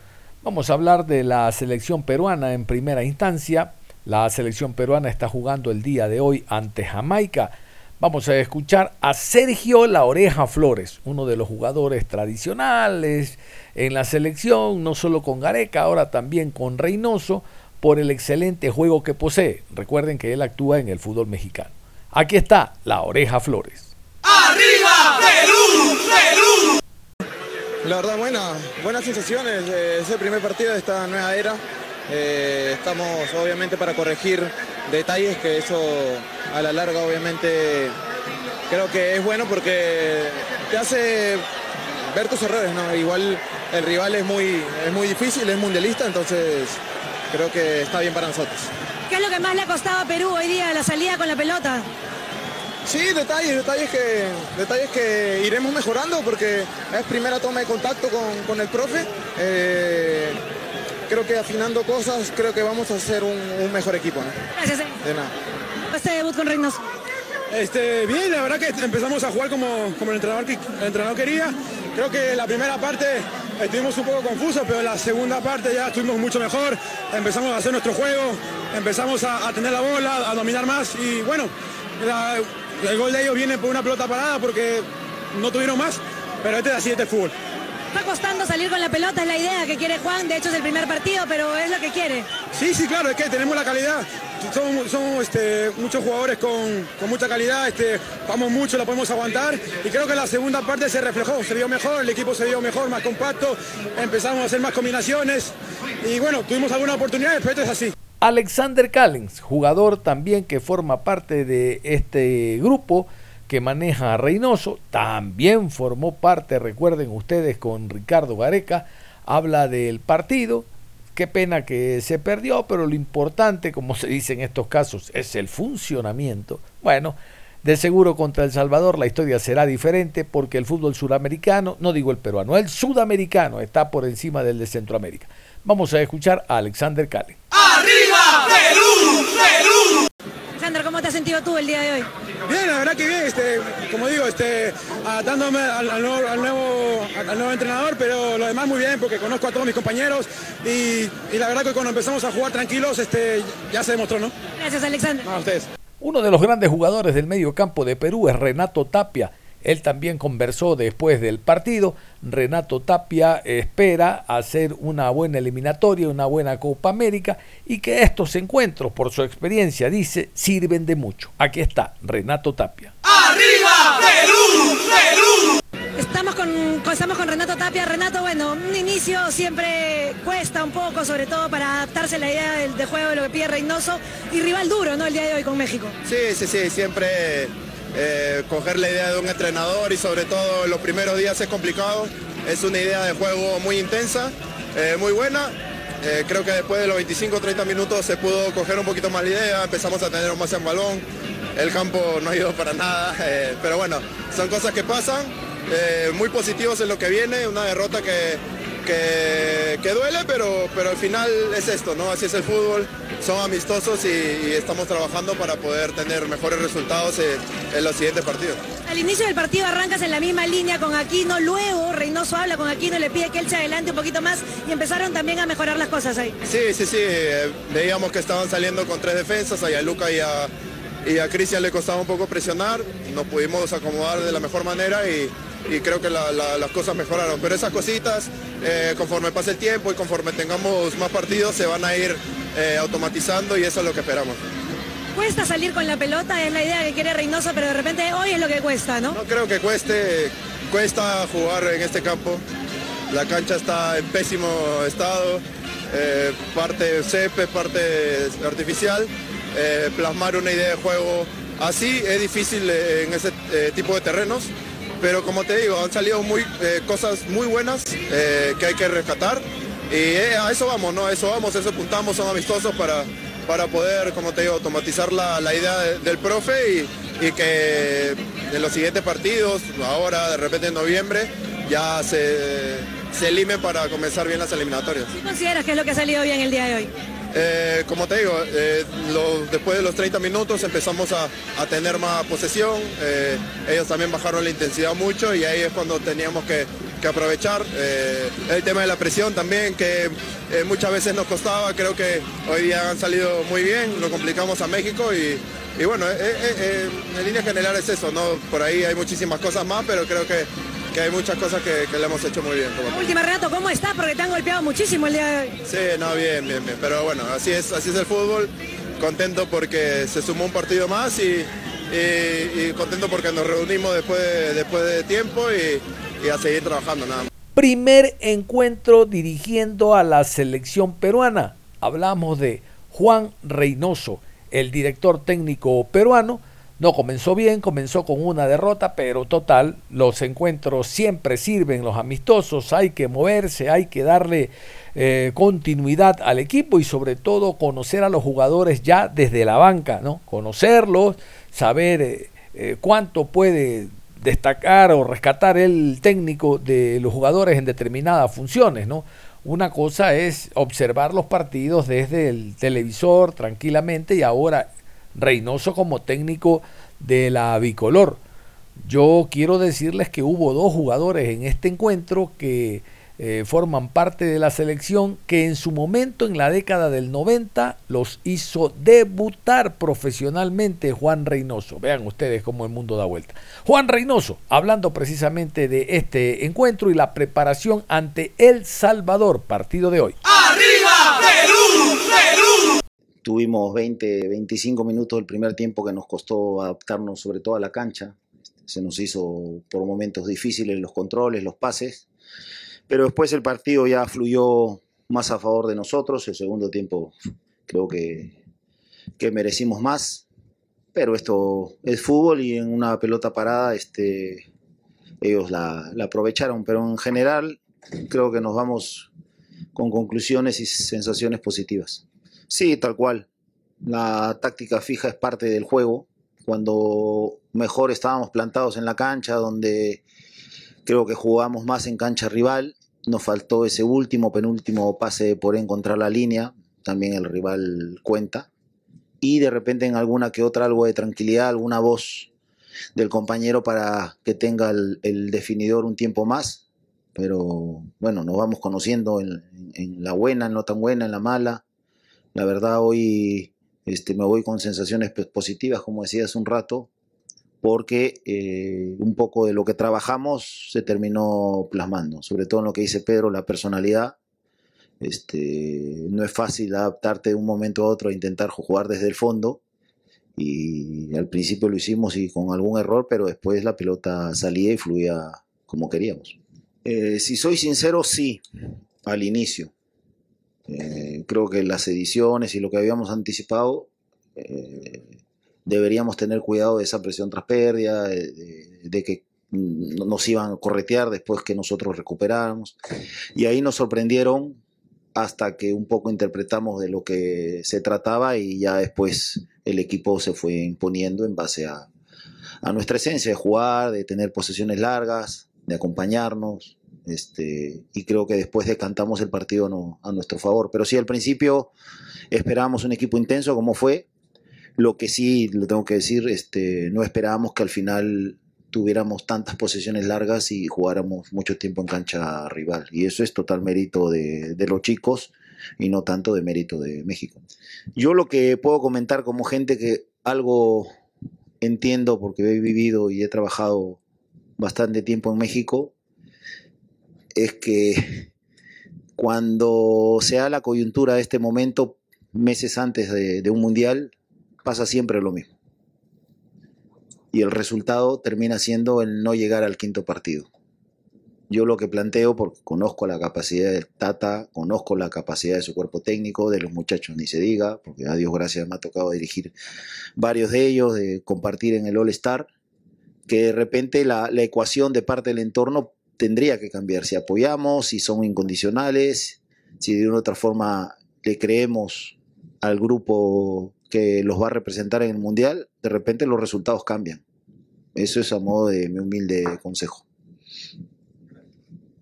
Vamos a hablar de la selección peruana en primera instancia. La selección peruana está jugando el día de hoy ante Jamaica. Vamos a escuchar a Sergio La Oreja Flores, uno de los jugadores tradicionales en la selección, no solo con Gareca, ahora también con Reynoso, por el excelente juego que posee. Recuerden que él actúa en el fútbol mexicano. Aquí está La Oreja Flores. ¡Arriba, Perú! ¡Perú! La verdad, buena, buenas sensaciones. Es el primer partido de esta nueva era. Eh, estamos obviamente para corregir detalles que eso a la larga obviamente creo que es bueno porque te hace ver tus errores, ¿no? Igual el rival es muy, es muy difícil, es mundialista, entonces creo que está bien para nosotros. ¿Qué es lo que más le ha costado a Perú hoy día la salida con la pelota? Sí, detalles, detalles que, detalles que iremos mejorando porque es primera toma de contacto con, el profe. Eh, creo que afinando cosas, creo que vamos a hacer un, mejor equipo. Gracias. Eh. De nada. Este debut con Reynoso. Este, bien, la verdad que empezamos a jugar como, como el, entrenador, el entrenador quería. Creo que la primera parte estuvimos un poco confusos, pero la segunda parte ya estuvimos mucho mejor. Empezamos a hacer nuestro juego, empezamos a, a tener la bola, a dominar más y bueno, la, el gol de ellos viene por una pelota parada porque no tuvieron más, pero este es así, este fútbol. Está costando salir con la pelota, es la idea que quiere Juan, de hecho es el primer partido, pero es lo que quiere. Sí, sí, claro, es que tenemos la calidad, somos, este, muchos jugadores con, mucha calidad, este, vamos mucho, la podemos aguantar y creo que la segunda parte se reflejó, se vio mejor, el equipo se vio mejor, más compacto, empezamos a hacer más combinaciones y bueno, tuvimos algunas oportunidades, pero esto es así. Alexander Callens, jugador también que forma parte de este grupo que maneja a Reynoso, también formó parte, recuerden ustedes, con Ricardo Gareca, habla del partido, qué pena que se perdió, pero lo importante, como se dice en estos casos, es el funcionamiento. Bueno, de seguro contra El Salvador la historia será diferente porque el fútbol suramericano, no digo el peruano, el sudamericano está por encima del de Centroamérica. Vamos a escuchar a Alexander Callens. ¡Arriba, Perú! ¡Perú! Alexander, ¿cómo te has sentido tú el día de hoy? Bien, la verdad que bien, este, como digo, este, adaptándome al, nuevo, al, nuevo, entrenador, pero lo demás muy bien porque conozco a todos mis compañeros y, la verdad que cuando empezamos a jugar tranquilos este, ya se demostró, ¿no? Gracias, Alexander. a ustedes. Uno de los grandes jugadores del medio campo de Perú es Renato Tapia él también conversó después del partido. Renato Tapia espera hacer una buena eliminatoria, una buena Copa América y que estos encuentros, por su experiencia, dice, sirven de mucho. Aquí está Renato Tapia. ¡Arriba, Perú! ¡Perú! Estamos con, estamos con Renato Tapia. Renato, bueno, un inicio siempre cuesta un poco, sobre todo para adaptarse a la idea del, de juego de lo que pide Reynoso. Y rival duro, ¿no? El día de hoy con México. Sí, sí, sí, siempre eh, coger la idea de un entrenador y sobre todo en los primeros días es complicado. Es una idea de juego muy intensa, eh, muy buena. Eh, creo que después de los 25-30 minutos se pudo coger un poquito más la idea, empezamos a tener más en balón. El campo no ha ido para nada, pero bueno, son cosas que pasan. Muy positivos en lo que viene, una derrota que, que, duele, pero, pero al final es esto, ¿no? Así es el fútbol, son amistosos y, estamos trabajando para poder tener mejores resultados en, los siguientes partidos. Al inicio del partido arrancas en la misma línea con Aquino, luego Reynoso habla con Aquino, le pide que él se adelante un poquito más y empezaron también a mejorar las cosas ahí. Sí, sí, sí, eh, veíamos que estaban saliendo con tres defensas, a Luca y a, y a Cristian le costaba un poco presionar, nos pudimos acomodar de la mejor manera y y creo que la- la- las cosas mejoraron. Pero esas cositas, eh, conforme pase el tiempo y conforme tengamos más partidos, se van a ir eh, automatizando y eso es lo que esperamos. Cuesta salir con la pelota, es la idea que quiere Reynoso, pero de repente hoy es lo que cuesta, ¿no? No creo que cueste, cuesta jugar en este campo. La cancha está en pésimo estado, eh, parte césped, parte artificial. Plasmar una idea de juego así es difícil en ese tipo de terrenos, pero como te digo, han salido muy, eh, cosas muy buenas eh, que hay que rescatar y eh, a eso vamos, ¿no? A eso vamos, a eso apuntamos, son amistosos para, para poder, como te digo, automatizar la, la idea de- del profe y, y que en los siguientes partidos, ahora de repente en noviembre, ya se, se para comenzar bien las eliminatorias. ¿Qué consideras que es lo que ha salido bien el día de hoy? Eh, como te digo, eh, después de los 30 minutos empezamos a, tener más posesión, eh, ellos también bajaron la intensidad mucho y ahí es cuando teníamos que, aprovechar. El tema de la presión también, que muchas veces nos costaba, creo que hoy día han salido muy bien, lo complicamos a México y, bueno, en línea general es eso, ¿no? por ahí hay muchísimas cosas más, pero creo que, que hay muchas cosas que, que le hemos hecho muy bien. como última, Renato, ¿cómo está? Porque te han golpeado muchísimo el día de hoy. Sí, no, bien, bien, bien. Pero bueno, así es, así es el fútbol. Contento porque se sumó un partido más y, y- y contento porque nos reunimos después de, después de tiempo y, y a seguir trabajando nada más. Primer encuentro dirigiendo a la selección peruana. Hablamos de Juan Reynoso, el director técnico peruano. No comenzó bien, comenzó con una derrota, pero total, los encuentros siempre sirven, los amistosos, hay que moverse, hay que darle eh, continuidad al equipo y sobre todo conocer a los jugadores ya desde la banca, ¿no? Conocerlos, saber eh, eh, cuánto puede destacar o rescatar el técnico de los jugadores en determinadas funciones, ¿no? Una cosa es observar los partidos desde el televisor tranquilamente y ahora Reynoso como técnico de la bicolor. Yo quiero decirles que hubo dos jugadores en este encuentro que eh, forman parte de la selección que en su momento en la década del 90 los hizo debutar profesionalmente Juan Reynoso. Vean ustedes cómo el mundo da vuelta. Juan Reynoso, hablando precisamente de este encuentro y la preparación ante El Salvador, partido de hoy. Tuvimos 20, 25 minutos del primer tiempo que nos costó adaptarnos sobre todo a la cancha. Se nos hizo por momentos difíciles los controles, los pases, pero después el partido ya fluyó más a favor de nosotros. El segundo tiempo creo que, que merecimos más, pero esto es fútbol y en una pelota parada este, ellos la, la aprovecharon, pero en general creo que nos vamos con conclusiones y sensaciones positivas. Sí, tal cual. La táctica fija es parte del juego. Cuando mejor estábamos plantados en la cancha, donde creo que jugamos más en cancha rival, nos faltó ese último, penúltimo pase por encontrar la línea. También el rival cuenta. Y de repente en alguna que otra algo de tranquilidad, alguna voz del compañero para que tenga el, definidor un tiempo más. Pero bueno, nos vamos conociendo en, en la buena, en no tan buena, en la mala. La verdad hoy este, me voy con sensaciones pues, positivas, como decía hace un rato, porque eh, un poco de lo que trabajamos se terminó plasmando, sobre todo en lo que dice Pedro, la personalidad. Este, no es fácil adaptarte de un momento a otro a intentar jugar desde el fondo. Y al principio lo hicimos y con algún error, pero después la pelota salía y fluía como queríamos. Eh, si soy sincero, sí, al inicio. Eh, creo que las ediciones y lo que habíamos anticipado, eh, deberíamos tener cuidado de esa presión tras pérdida, de, de- de que nos iban a corretear después que nosotros recuperáramos. Y ahí nos sorprendieron hasta que un poco interpretamos de lo que se trataba y ya después el equipo se fue imponiendo en base a, a nuestra esencia de jugar, de tener posesiones largas, de acompañarnos. Este, y creo que después decantamos el partido a nuestro favor. Pero sí, al principio esperábamos un equipo intenso como fue. Lo que sí, lo tengo que decir, este, no esperábamos que al final tuviéramos tantas posesiones largas y jugáramos mucho tiempo en cancha rival. Y eso es total mérito de, de los chicos y no tanto de mérito de México. Yo lo que puedo comentar como gente que algo entiendo porque he vivido y he trabajado bastante tiempo en México es que cuando se da la coyuntura de este momento, meses antes de, un mundial, pasa siempre lo mismo. Y el resultado termina siendo el no llegar al quinto partido. Yo lo que planteo, porque conozco la capacidad del Tata, conozco la capacidad de su cuerpo técnico, de los muchachos ni se diga, porque a Dios gracias me ha tocado dirigir varios de ellos, de compartir en el All Star, que de repente la ecuación de parte del entorno tendría que cambiar. Si apoyamos, si son incondicionales, si de una u otra forma le creemos al grupo que los va a representar en el Mundial, de repente los resultados cambian. Eso es a modo de mi humilde consejo.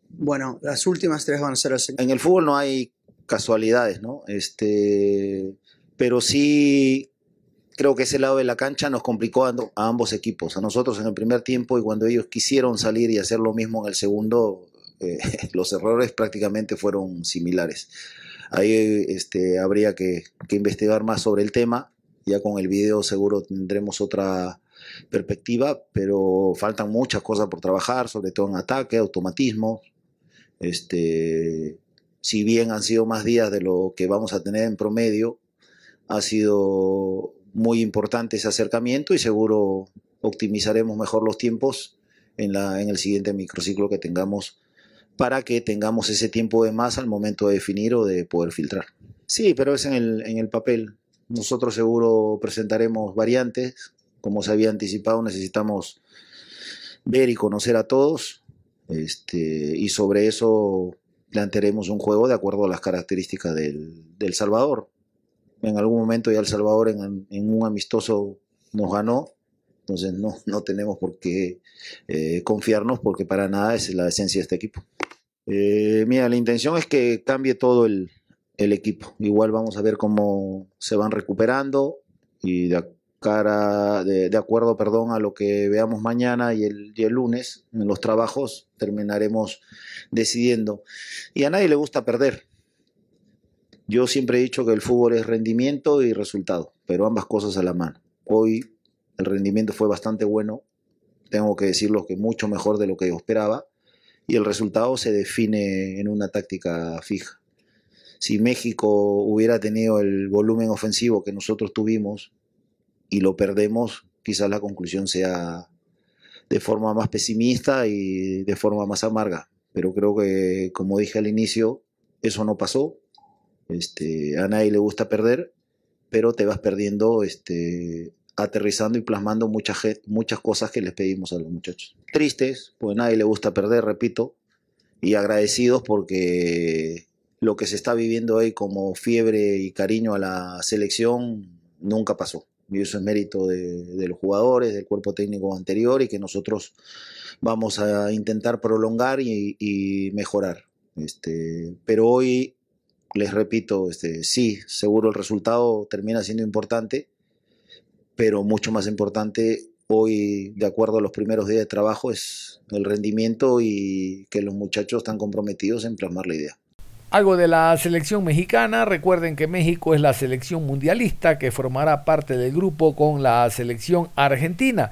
Bueno, las últimas tres van a ser las... En el fútbol no hay casualidades, ¿no? Este, pero sí creo que ese lado de la cancha nos complicó a, ambos equipos. A nosotros en el primer tiempo y cuando ellos quisieron salir y hacer lo mismo en el segundo, (laughs) eh, los errores prácticamente fueron similares. Ahí este, habría que, que, investigar más sobre el tema. Ya con el video seguro tendremos otra perspectiva, pero faltan muchas cosas por trabajar, sobre todo en ataque, automatismo. Este, si bien han sido más días de lo que vamos a tener en promedio, ha sido muy importante ese acercamiento y seguro optimizaremos mejor los tiempos en, la, en el siguiente microciclo que tengamos para que tengamos ese tiempo de más al momento de definir o de poder filtrar. Sí, pero es en el, en el papel. Nosotros seguro presentaremos variantes. Como se había anticipado, necesitamos ver y conocer a todos. Este, y sobre eso plantearemos un juego de acuerdo a las características del, del Salvador en algún momento ya El Salvador en, un amistoso nos ganó, entonces no, no tenemos por qué eh, confiarnos porque para nada es la esencia de este equipo. Eh, mira, la intención es que cambie todo el, el, equipo. Igual vamos a ver cómo se van recuperando y de cara, de, acuerdo, perdón, a lo que veamos mañana y el lunes en los trabajos terminaremos decidiendo. Y a nadie le gusta perder. Yo siempre he dicho que el fútbol es rendimiento y resultado, pero ambas cosas a la mano. Hoy el rendimiento fue bastante bueno, tengo que decirlo que mucho mejor de lo que yo esperaba, y el resultado se define en una táctica fija. Si México hubiera tenido el volumen ofensivo que nosotros tuvimos y lo perdemos, quizás la conclusión sea de forma más pesimista y de forma más amarga. Pero creo que, como dije al inicio, eso no pasó, este, a nadie le gusta perder, pero te vas perdiendo este, aterrizando y plasmando muchas, muchas cosas que les pedimos a los muchachos. Tristes, pues a nadie le gusta perder, repito, y agradecidos porque lo que se está viviendo hoy como fiebre y cariño a la selección nunca pasó. Y eso es mérito de, los jugadores, del cuerpo técnico anterior y que nosotros vamos a intentar prolongar y, y mejorar. Este, pero hoy les repito, este, sí, seguro el resultado termina siendo importante, pero mucho más importante hoy, de acuerdo a los primeros días de trabajo, es el rendimiento y que los muchachos están comprometidos en plasmar la idea. Algo de la selección mexicana, recuerden que México es la selección mundialista que formará parte del grupo con la selección argentina.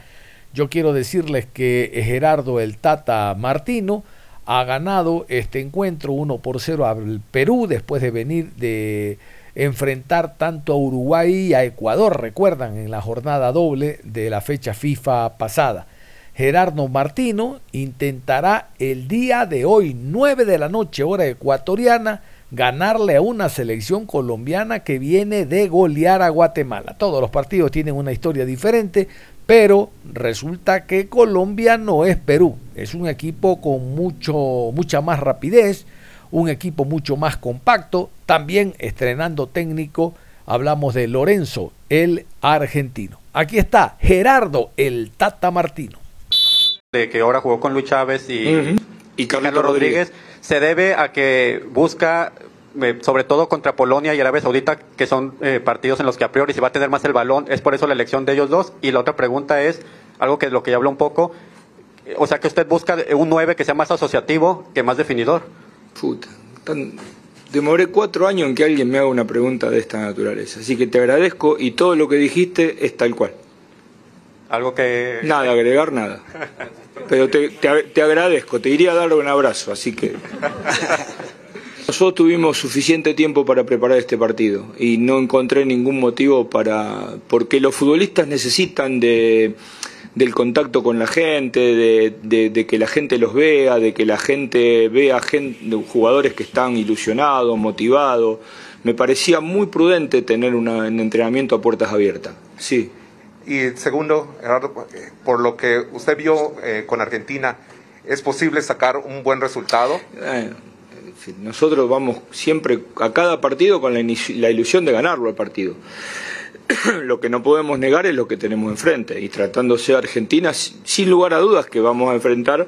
Yo quiero decirles que Gerardo el Tata Martino, ha ganado este encuentro 1 por 0 al Perú después de venir de enfrentar tanto a Uruguay y a Ecuador, recuerdan, en la jornada doble de la fecha FIFA pasada. Gerardo Martino intentará el día de hoy, 9 de la noche, hora ecuatoriana, ganarle a una selección colombiana que viene de golear a Guatemala. Todos los partidos tienen una historia diferente, pero resulta que Colombia no es Perú, es un equipo con mucho, mucha más rapidez, un equipo mucho más compacto, también estrenando técnico, hablamos de Lorenzo, el argentino. Aquí está Gerardo, el Tata Martino. De que ahora jugó con Luis Chávez y, uh -huh. y Carlos Rodríguez, se debe a que busca eh, sobre todo contra Polonia y Arabia Saudita, que son eh, partidos en los que a priori se va a tener más el balón, es por eso la elección de ellos dos. Y la otra pregunta es, algo que es lo que ya habló un poco, eh, o sea que usted busca un 9 que sea más asociativo que más definidor. Puta, tan... demoré cuatro años en que alguien me haga una pregunta de esta naturaleza, así que te agradezco y todo lo que dijiste es tal cual. Algo que... Nada, agregar nada. (laughs) pero te, te, te agradezco, te iría a dar un abrazo, así que... (laughs) Nosotros tuvimos suficiente tiempo para preparar este partido y no encontré ningún motivo para... porque los futbolistas necesitan de, del contacto con la gente, de, de, de, que la gente los vea, de que la gente vea gente, jugadores que están ilusionados, motivados. Me parecía muy prudente tener una, un entrenamiento a puertas abiertas. Sí. Y segundo, Gerardo, por lo que usted vio eh, con Argentina, ¿es posible sacar un buen resultado? Eh, nosotros vamos siempre a cada partido con la, la ilusión de ganarlo el partido. (clears throat) lo que no podemos negar es lo que tenemos enfrente y tratándose de Argentina, sin lugar a dudas que vamos a enfrentar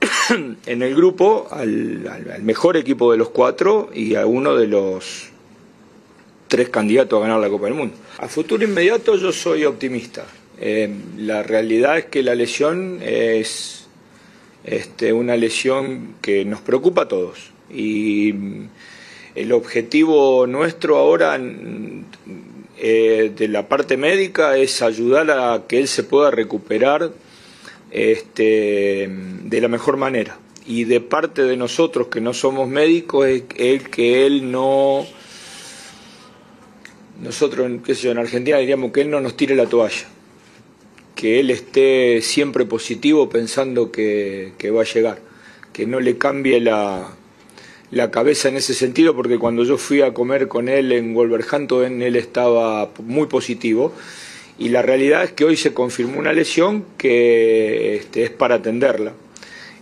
(clears throat) en el grupo al, al, al, mejor equipo de los cuatro y a uno de los tres candidatos a ganar la Copa del Mundo. A futuro inmediato yo soy optimista. Eh, la realidad es que la lesión es este, una lesión que nos preocupa a todos y el objetivo nuestro ahora eh, de la parte médica es ayudar a que él se pueda recuperar este, de la mejor manera. Y de parte de nosotros que no somos médicos es que él no... Nosotros, qué sé yo, en Argentina diríamos que él no nos tire la toalla. Que él esté siempre positivo pensando que va a llegar. Que no le cambie la, la cabeza en ese sentido porque cuando yo fui a comer con él en Wolverhampton él estaba muy positivo. Y la realidad es que hoy se confirmó una lesión que este, es para atenderla.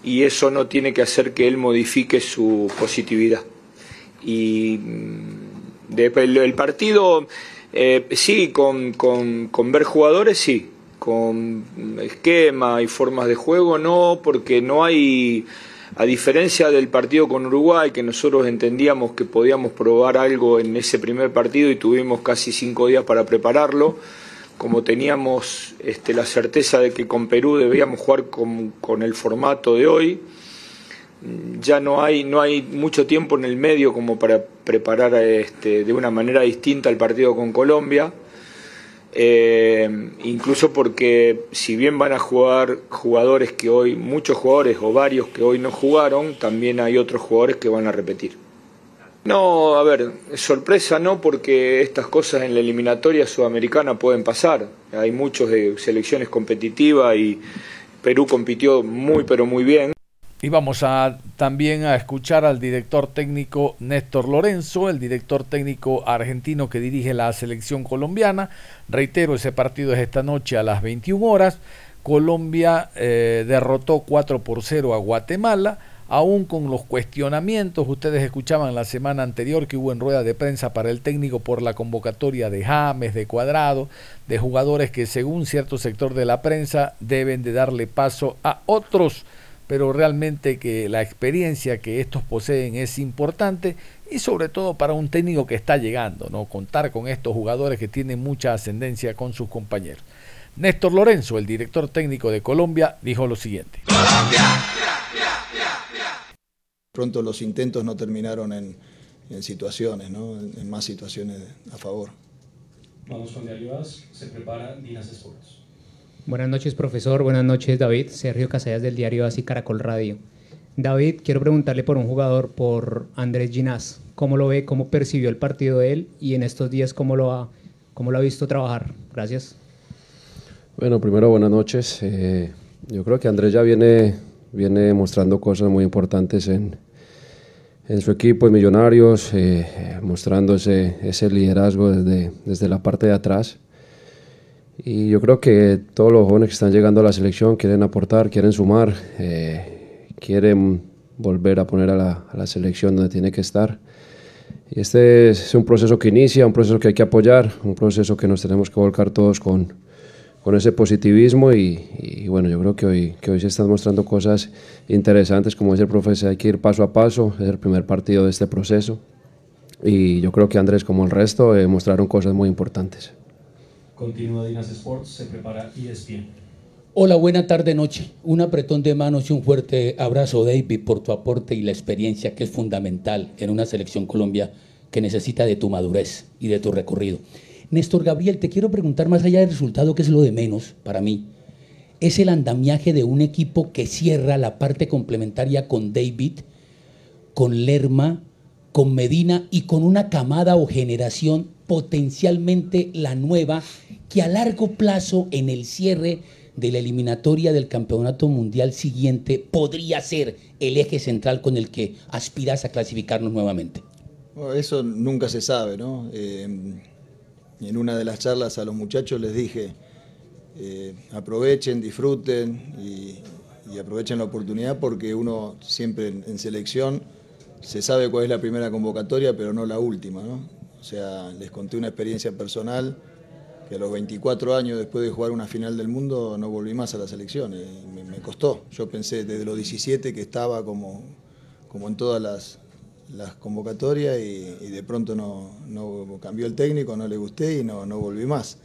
Y eso no tiene que hacer que él modifique su positividad. Y mm, de, el, partido eh, sí con, con ver jugadores sí. Con esquema y formas de juego no porque no hay a diferencia del partido con Uruguay, que nosotros entendíamos que podíamos probar algo en ese primer partido y tuvimos casi cinco días para prepararlo, como teníamos este, la certeza de que con Perú debíamos jugar con, el formato de hoy, ya no hay, no hay mucho tiempo en el medio como para preparar este, de una manera distinta el partido con Colombia. Eh, incluso porque si bien van a jugar jugadores que hoy, muchos jugadores o varios que hoy no jugaron, también hay otros jugadores que van a repetir. No, a ver, sorpresa no, porque estas cosas en la eliminatoria sudamericana pueden pasar. Hay muchos de selecciones competitivas y Perú compitió muy pero muy bien. Y vamos a también a escuchar al director técnico Néstor Lorenzo, el director técnico argentino que dirige la selección colombiana. Reitero, ese partido es esta noche a las 21 horas. Colombia eh, derrotó 4 por 0 a Guatemala, aún con los cuestionamientos. Ustedes escuchaban la semana anterior que hubo en rueda de prensa para el técnico por la convocatoria de James, de Cuadrado, de jugadores que según cierto sector de la prensa deben de darle paso a otros pero realmente que la experiencia que estos poseen es importante y sobre todo para un técnico que está llegando, ¿no? Contar con estos jugadores que tienen mucha ascendencia con sus compañeros. Néstor Lorenzo, el director técnico de Colombia, dijo lo siguiente. Colombia. Pronto los intentos no terminaron en, en situaciones, ¿no? En, en, más situaciones a favor. Vamos con Diarios, se prepara Dinas Sports. Buenas noches, profesor. Buenas noches, David. Sergio Casellas del diario Así Caracol Radio. David, quiero preguntarle por un jugador, por Andrés Ginás. ¿Cómo lo ve? ¿Cómo percibió el partido de él? Y en estos días, ¿cómo lo ha, cómo lo ha visto trabajar? Gracias. Bueno, primero, buenas noches. Eh, yo creo que Andrés ya viene, viene mostrando cosas muy importantes en, en su equipo de Millonarios, eh, mostrando ese, ese liderazgo desde, desde la parte de atrás. Y yo creo que todos los jóvenes que están llegando a la selección quieren aportar, quieren sumar, eh, quieren volver a poner a la, a la, selección donde tiene que estar. Y este es un proceso que inicia, un proceso que hay que apoyar, un proceso que nos tenemos que volcar todos con, con ese positivismo y, y, bueno, yo creo que hoy, que hoy se están mostrando cosas interesantes, como dice el profesor, hay que ir paso a paso, es el primer partido de este proceso y yo creo que Andrés como el resto eh, mostraron cosas muy importantes. Continúa Dinas Sports, se prepara ESPN. Hola, buena tarde, noche. Un apretón de manos y un fuerte abrazo, David, por tu aporte y la experiencia que es fundamental en una selección Colombia que necesita de tu madurez y de tu recorrido. Néstor Gabriel, te quiero preguntar más allá del resultado, que es lo de menos para mí. es el andamiaje de un equipo que cierra la parte complementaria con David, con Lerma, con Medina y con una camada o generación potencialmente la nueva que a largo plazo en el cierre de la eliminatoria del campeonato mundial siguiente podría ser el eje central con el que aspiras a clasificarnos nuevamente? Eso nunca se sabe, ¿no? Eh, en una de las charlas a los muchachos les dije, eh, aprovechen, disfruten y, aprovechen la oportunidad porque uno siempre en, selección se sabe cuál es la primera convocatoria, pero no la última, ¿no? O sea, les conté una experiencia personal que a los 24 años después de jugar una final del mundo no volví más a la selección. Me, costó. Yo pensé desde los 17 que estaba como, como en todas las, convocatorias y, y, de pronto no, no, cambió el técnico, no le gusté y no, no volví más.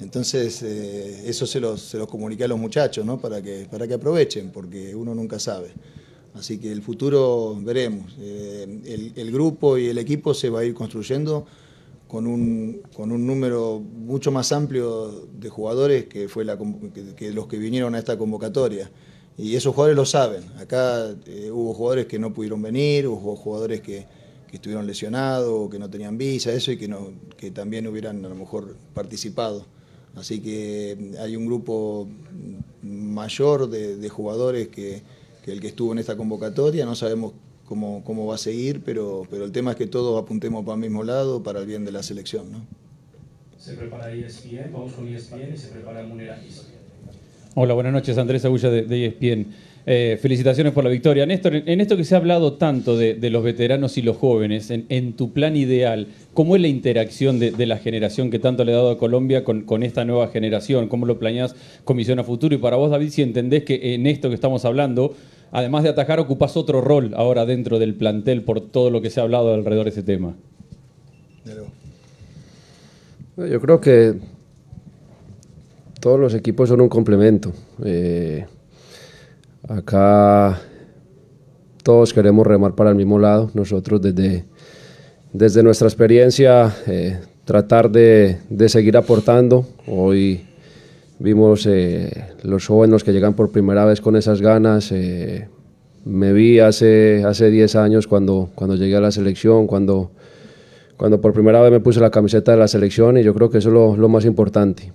Entonces, eh, eso se los, se los comuniqué a los muchachos, ¿no? Para que, para que aprovechen, porque uno nunca sabe. Así que el futuro veremos. Eh, el, grupo y el equipo se va a ir construyendo con un, con un número mucho más amplio de jugadores que, fue la, que, los que vinieron a esta convocatoria. Y esos jugadores lo saben. Acá eh, hubo jugadores que no pudieron venir, hubo jugadores que, que estuvieron lesionados, que no tenían visa, eso, y que, no, que también hubieran a lo mejor participado. Así que hay un grupo mayor de jugadores que, que, el que estuvo en esta convocatoria. No sabemos cómo, cómo va a seguir, pero, pero el tema es que todos apuntemos para el mismo lado, para el bien de la selección. ¿no? Se prepara ESPN, vamos con ESPN y se prepara Munera Hola, buenas noches, Andrés Agulla de, de ESPN. Eh, felicitaciones por la victoria. Néstor, en esto que se ha hablado tanto de, de los veteranos y los jóvenes, en, en, tu plan ideal, ¿cómo es la interacción de, de, la generación que tanto le ha dado a Colombia con, con esta nueva generación? ¿Cómo lo planeas con visión a futuro? Y para vos, David, si entendés que en esto que estamos hablando, además de atajar, ocupas otro rol ahora dentro del plantel por todo lo que se ha hablado alrededor de ese tema. Yo creo que todos los equipos son un complemento. Eh, Acá todos queremos remar para el mismo lado. Nosotros desde, desde nuestra experiencia eh, tratar de, de, seguir aportando. Hoy vimos eh, los jóvenes que llegan por primera vez con esas ganas. Eh, me vi hace, hace 10 años cuando, cuando llegué a la selección, cuando, cuando por primera vez me puse la camiseta de la selección y yo creo que eso es lo, más importante.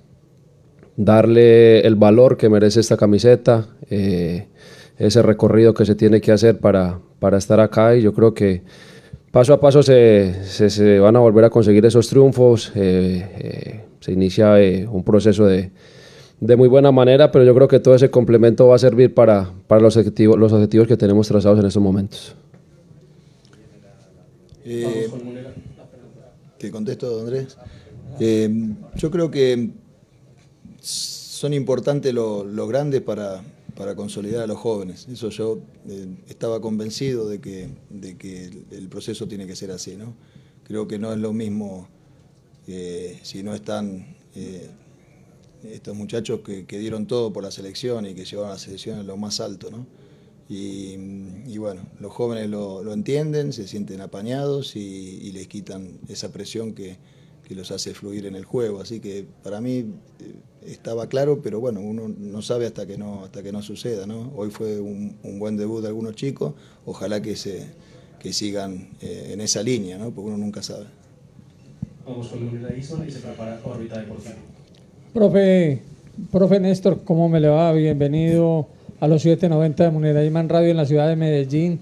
Darle el valor que merece esta camiseta. Eh, ese recorrido que se tiene que hacer para, para estar acá y yo creo que paso a paso se, se, van a volver a conseguir esos triunfos, se inicia un proceso de, de, muy buena manera, pero yo creo que todo ese complemento va a servir para, para los, objetivos, los objetivos que tenemos trazados en estos momentos. te contesto, Andrés. yo creo que son importantes los lo grandes para, para consolidar a los jóvenes. Eso yo eh, estaba convencido de que, de que el, el, proceso tiene que ser así. ¿no? Creo que no es lo mismo eh, si no están eh, estos muchachos que, que, dieron todo por la selección y que llevaron a la selección a lo más alto. ¿no? Y, y, bueno, los jóvenes lo, lo, entienden, se sienten apañados y, y les quitan esa presión que, que los hace fluir en el juego. Así que para mí estaba claro, pero bueno, uno no sabe hasta que no, hasta que no suceda. ¿no? Hoy fue un, un buen debut de algunos chicos, ojalá que, se, que sigan eh, en esa línea, ¿no? porque uno nunca sabe. Vamos con Lunela Isman y se prepara órbita deportiva. Profe, profe Néstor, ¿cómo me le va? Bienvenido a los 790 de Munera Iman Radio en la ciudad de Medellín.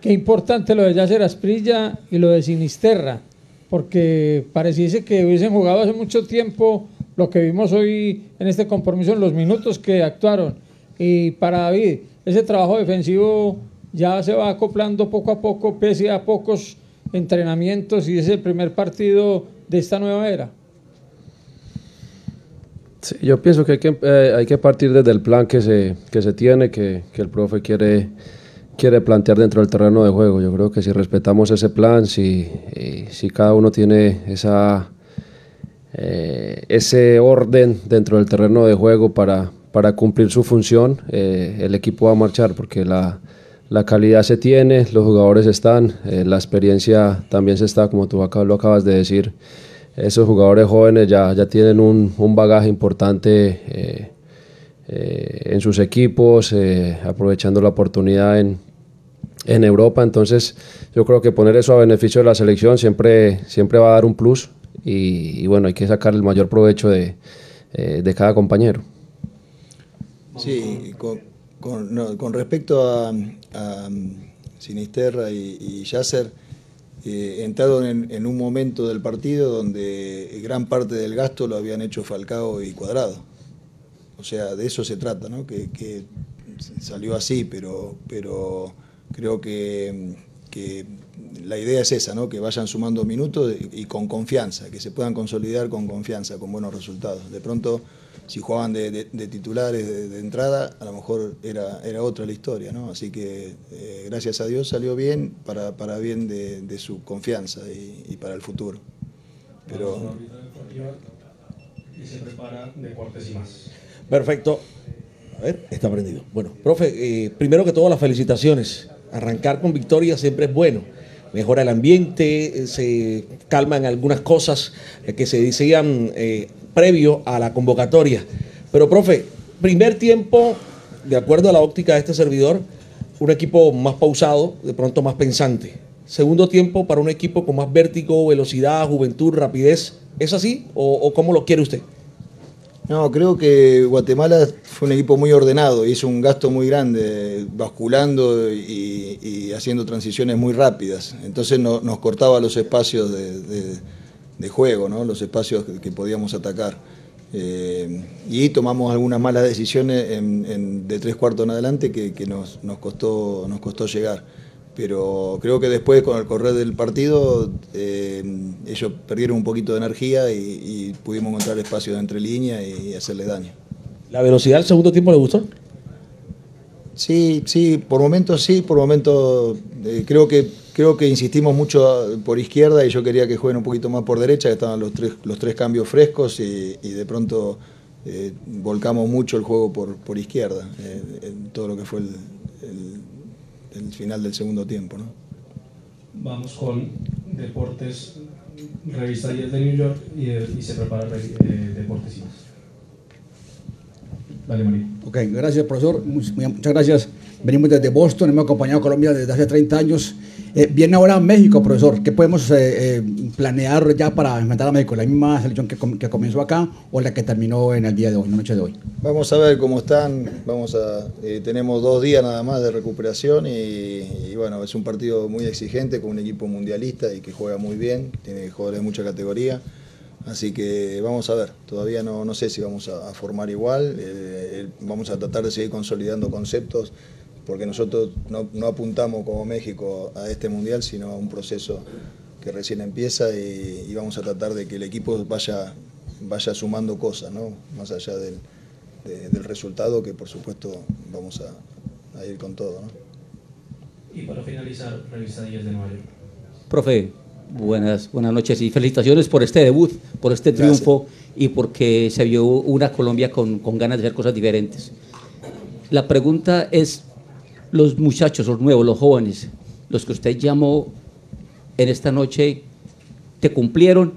Qué importante lo de Yacer Asprilla y lo de Sinisterra, porque pareciese que hubiesen jugado hace mucho tiempo lo que vimos hoy en este compromiso en los minutos que actuaron. Y para David, ese trabajo defensivo ya se va acoplando poco a poco, pese a pocos entrenamientos y es el primer partido de esta nueva era. Yo pienso que hay que, eh, hay que partir desde el plan que se, que se tiene, que, que, el profe quiere, quiere plantear dentro del terreno de juego. Yo creo que si respetamos ese plan, si, si cada uno tiene esa, eh, ese orden dentro del terreno de juego para, para cumplir su función, eh, el equipo va a marchar porque la, la, calidad se tiene, los jugadores están, eh, la experiencia también se está, como tú lo acabas de decir. Esos jugadores jóvenes ya, ya tienen un, un bagaje importante eh, en sus equipos, eh, aprovechando la oportunidad en, en Europa. Entonces, yo creo que poner eso a beneficio de la selección siempre, siempre va a dar un plus y, bueno, hay que sacar el mayor provecho de, eh, de cada compañero. Sí, con, con- respecto a, a Sinisterra y, y Yasser, eh, entraron en, un momento del partido donde gran parte del gasto lo habían hecho Falcao y Cuadrado. O sea, de eso se trata, ¿no? Que, salió así, pero, pero creo que, que la idea es esa, ¿no? Que vayan sumando minutos y, y con confianza, que se puedan consolidar con confianza, con buenos resultados. De pronto, si jugaban de, de- de titulares de, de entrada, a lo mejor era, era otra la historia, ¿no? Así que eh, gracias a Dios salió bien para, para bien de, de su confianza y, y para el futuro. Pero Y se prepara deportes y más. Perfecto. A ver, está prendido. Bueno, profe, eh, primero que todo las felicitaciones. Arrancar con victoria siempre es bueno. Mejora el ambiente, eh, se calman algunas cosas que se decían eh, previo a la convocatoria. Pero, profe, primer tiempo, de acuerdo a la óptica de este servidor, un equipo más pausado, de pronto más pensante. Segundo tiempo para un equipo con más vértigo, velocidad, juventud, rapidez. ¿Es así o, cómo lo quiere usted? No, creo que Guatemala fue un equipo muy ordenado, hizo un gasto muy grande, basculando y, haciendo transiciones muy rápidas. Entonces no- nos cortaba los espacios de- de juego, ¿no? los espacios que, que podíamos atacar. Eh, y tomamos algunas malas decisiones en- en- de tres cuartos en adelante que, que nos, nos costó, nos costó llegar. Pero creo que después, con el correr del partido, eh, ellos perdieron un poquito de energía y, y pudimos encontrar espacios entre líneas y, hacerle daño. ¿La velocidad del segundo tiempo le gustó? Sí, sí, por momentos sí, por momentos eh, creo que creo que insistimos mucho ah, por izquierda y yo quería que jueguen un poquito más por derecha, que estaban los tres, los tres cambios frescos y, y de pronto eh, volcamos mucho el juego por, por izquierda, eh, en todo lo que fue el, el- el final del segundo tiempo. ¿no? Vamos con deportes, revista 10 de New York y, y se prepara eh, deportes y más. Dale, María. Ok, gracias, profesor. Much- Muchas gracias. Venimos desde Boston, hemos acompañado a Colombia desde hace 30 años. Eh, viene ahora México, profesor. ¿Qué podemos eh, eh, planear ya para enfrentar a México? ¿La misma selección que, que comenzó acá o la que terminó en el día de hoy, en la noche de hoy? Vamos a ver cómo están. Vamos a, tenemos dos días nada más de recuperación y, bueno, es un partido muy exigente con un equipo mundialista y que juega muy bien, tiene jugadores de mucha categoría. Así que vamos a ver, todavía no, no sé si vamos a, formar igual, vamos a tratar de seguir consolidando conceptos, porque nosotros no, no apuntamos como México a este mundial, sino a un proceso que recién empieza y, y vamos a tratar de que el equipo vaya, vaya sumando cosas, ¿no? más allá del, de- del resultado, que por supuesto vamos a, a ir con todo. ¿no? Y para finalizar, 10 de Nueva York. Profe, buenas, buenas noches y felicitaciones por este debut, por este triunfo y porque se vio una Colombia con, con ganas de hacer cosas diferentes. La pregunta es, los muchachos, los nuevos, los jóvenes, los que usted llamó en esta noche, ¿te cumplieron?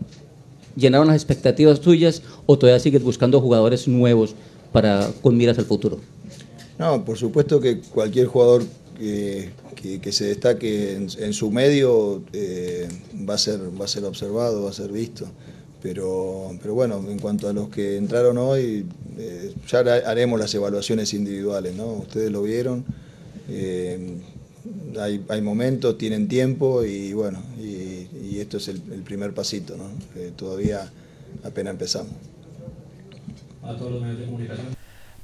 ¿Llenaron las expectativas tuyas o todavía sigues buscando jugadores nuevos para con miras al futuro? No, por supuesto que cualquier jugador que, que- se destaque en, su medio eh, va, a ser, va a ser observado, va a ser visto. Pero, pero bueno, en cuanto a los que entraron hoy, eh, ya haremos las evaluaciones individuales, ¿no? Ustedes lo vieron. Eh, hay, hay momentos, tienen tiempo y bueno, y, y esto es el, el primer pasito, ¿no? Todavía apenas empezamos. A todos los medios de comunicación.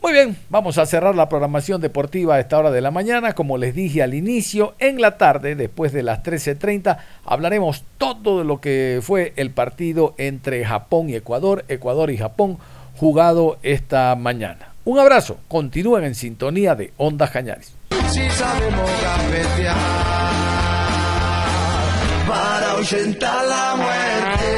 Muy bien, vamos a cerrar la programación deportiva a esta hora de la mañana. Como les dije al inicio, en la tarde, después de las 13.30, hablaremos todo de lo que fue el partido entre Japón y Ecuador, Ecuador y Japón, jugado esta mañana. Un abrazo, continúen en sintonía de Ondas Cañares. Si sabemos gambetear para ahuyentar la muerte.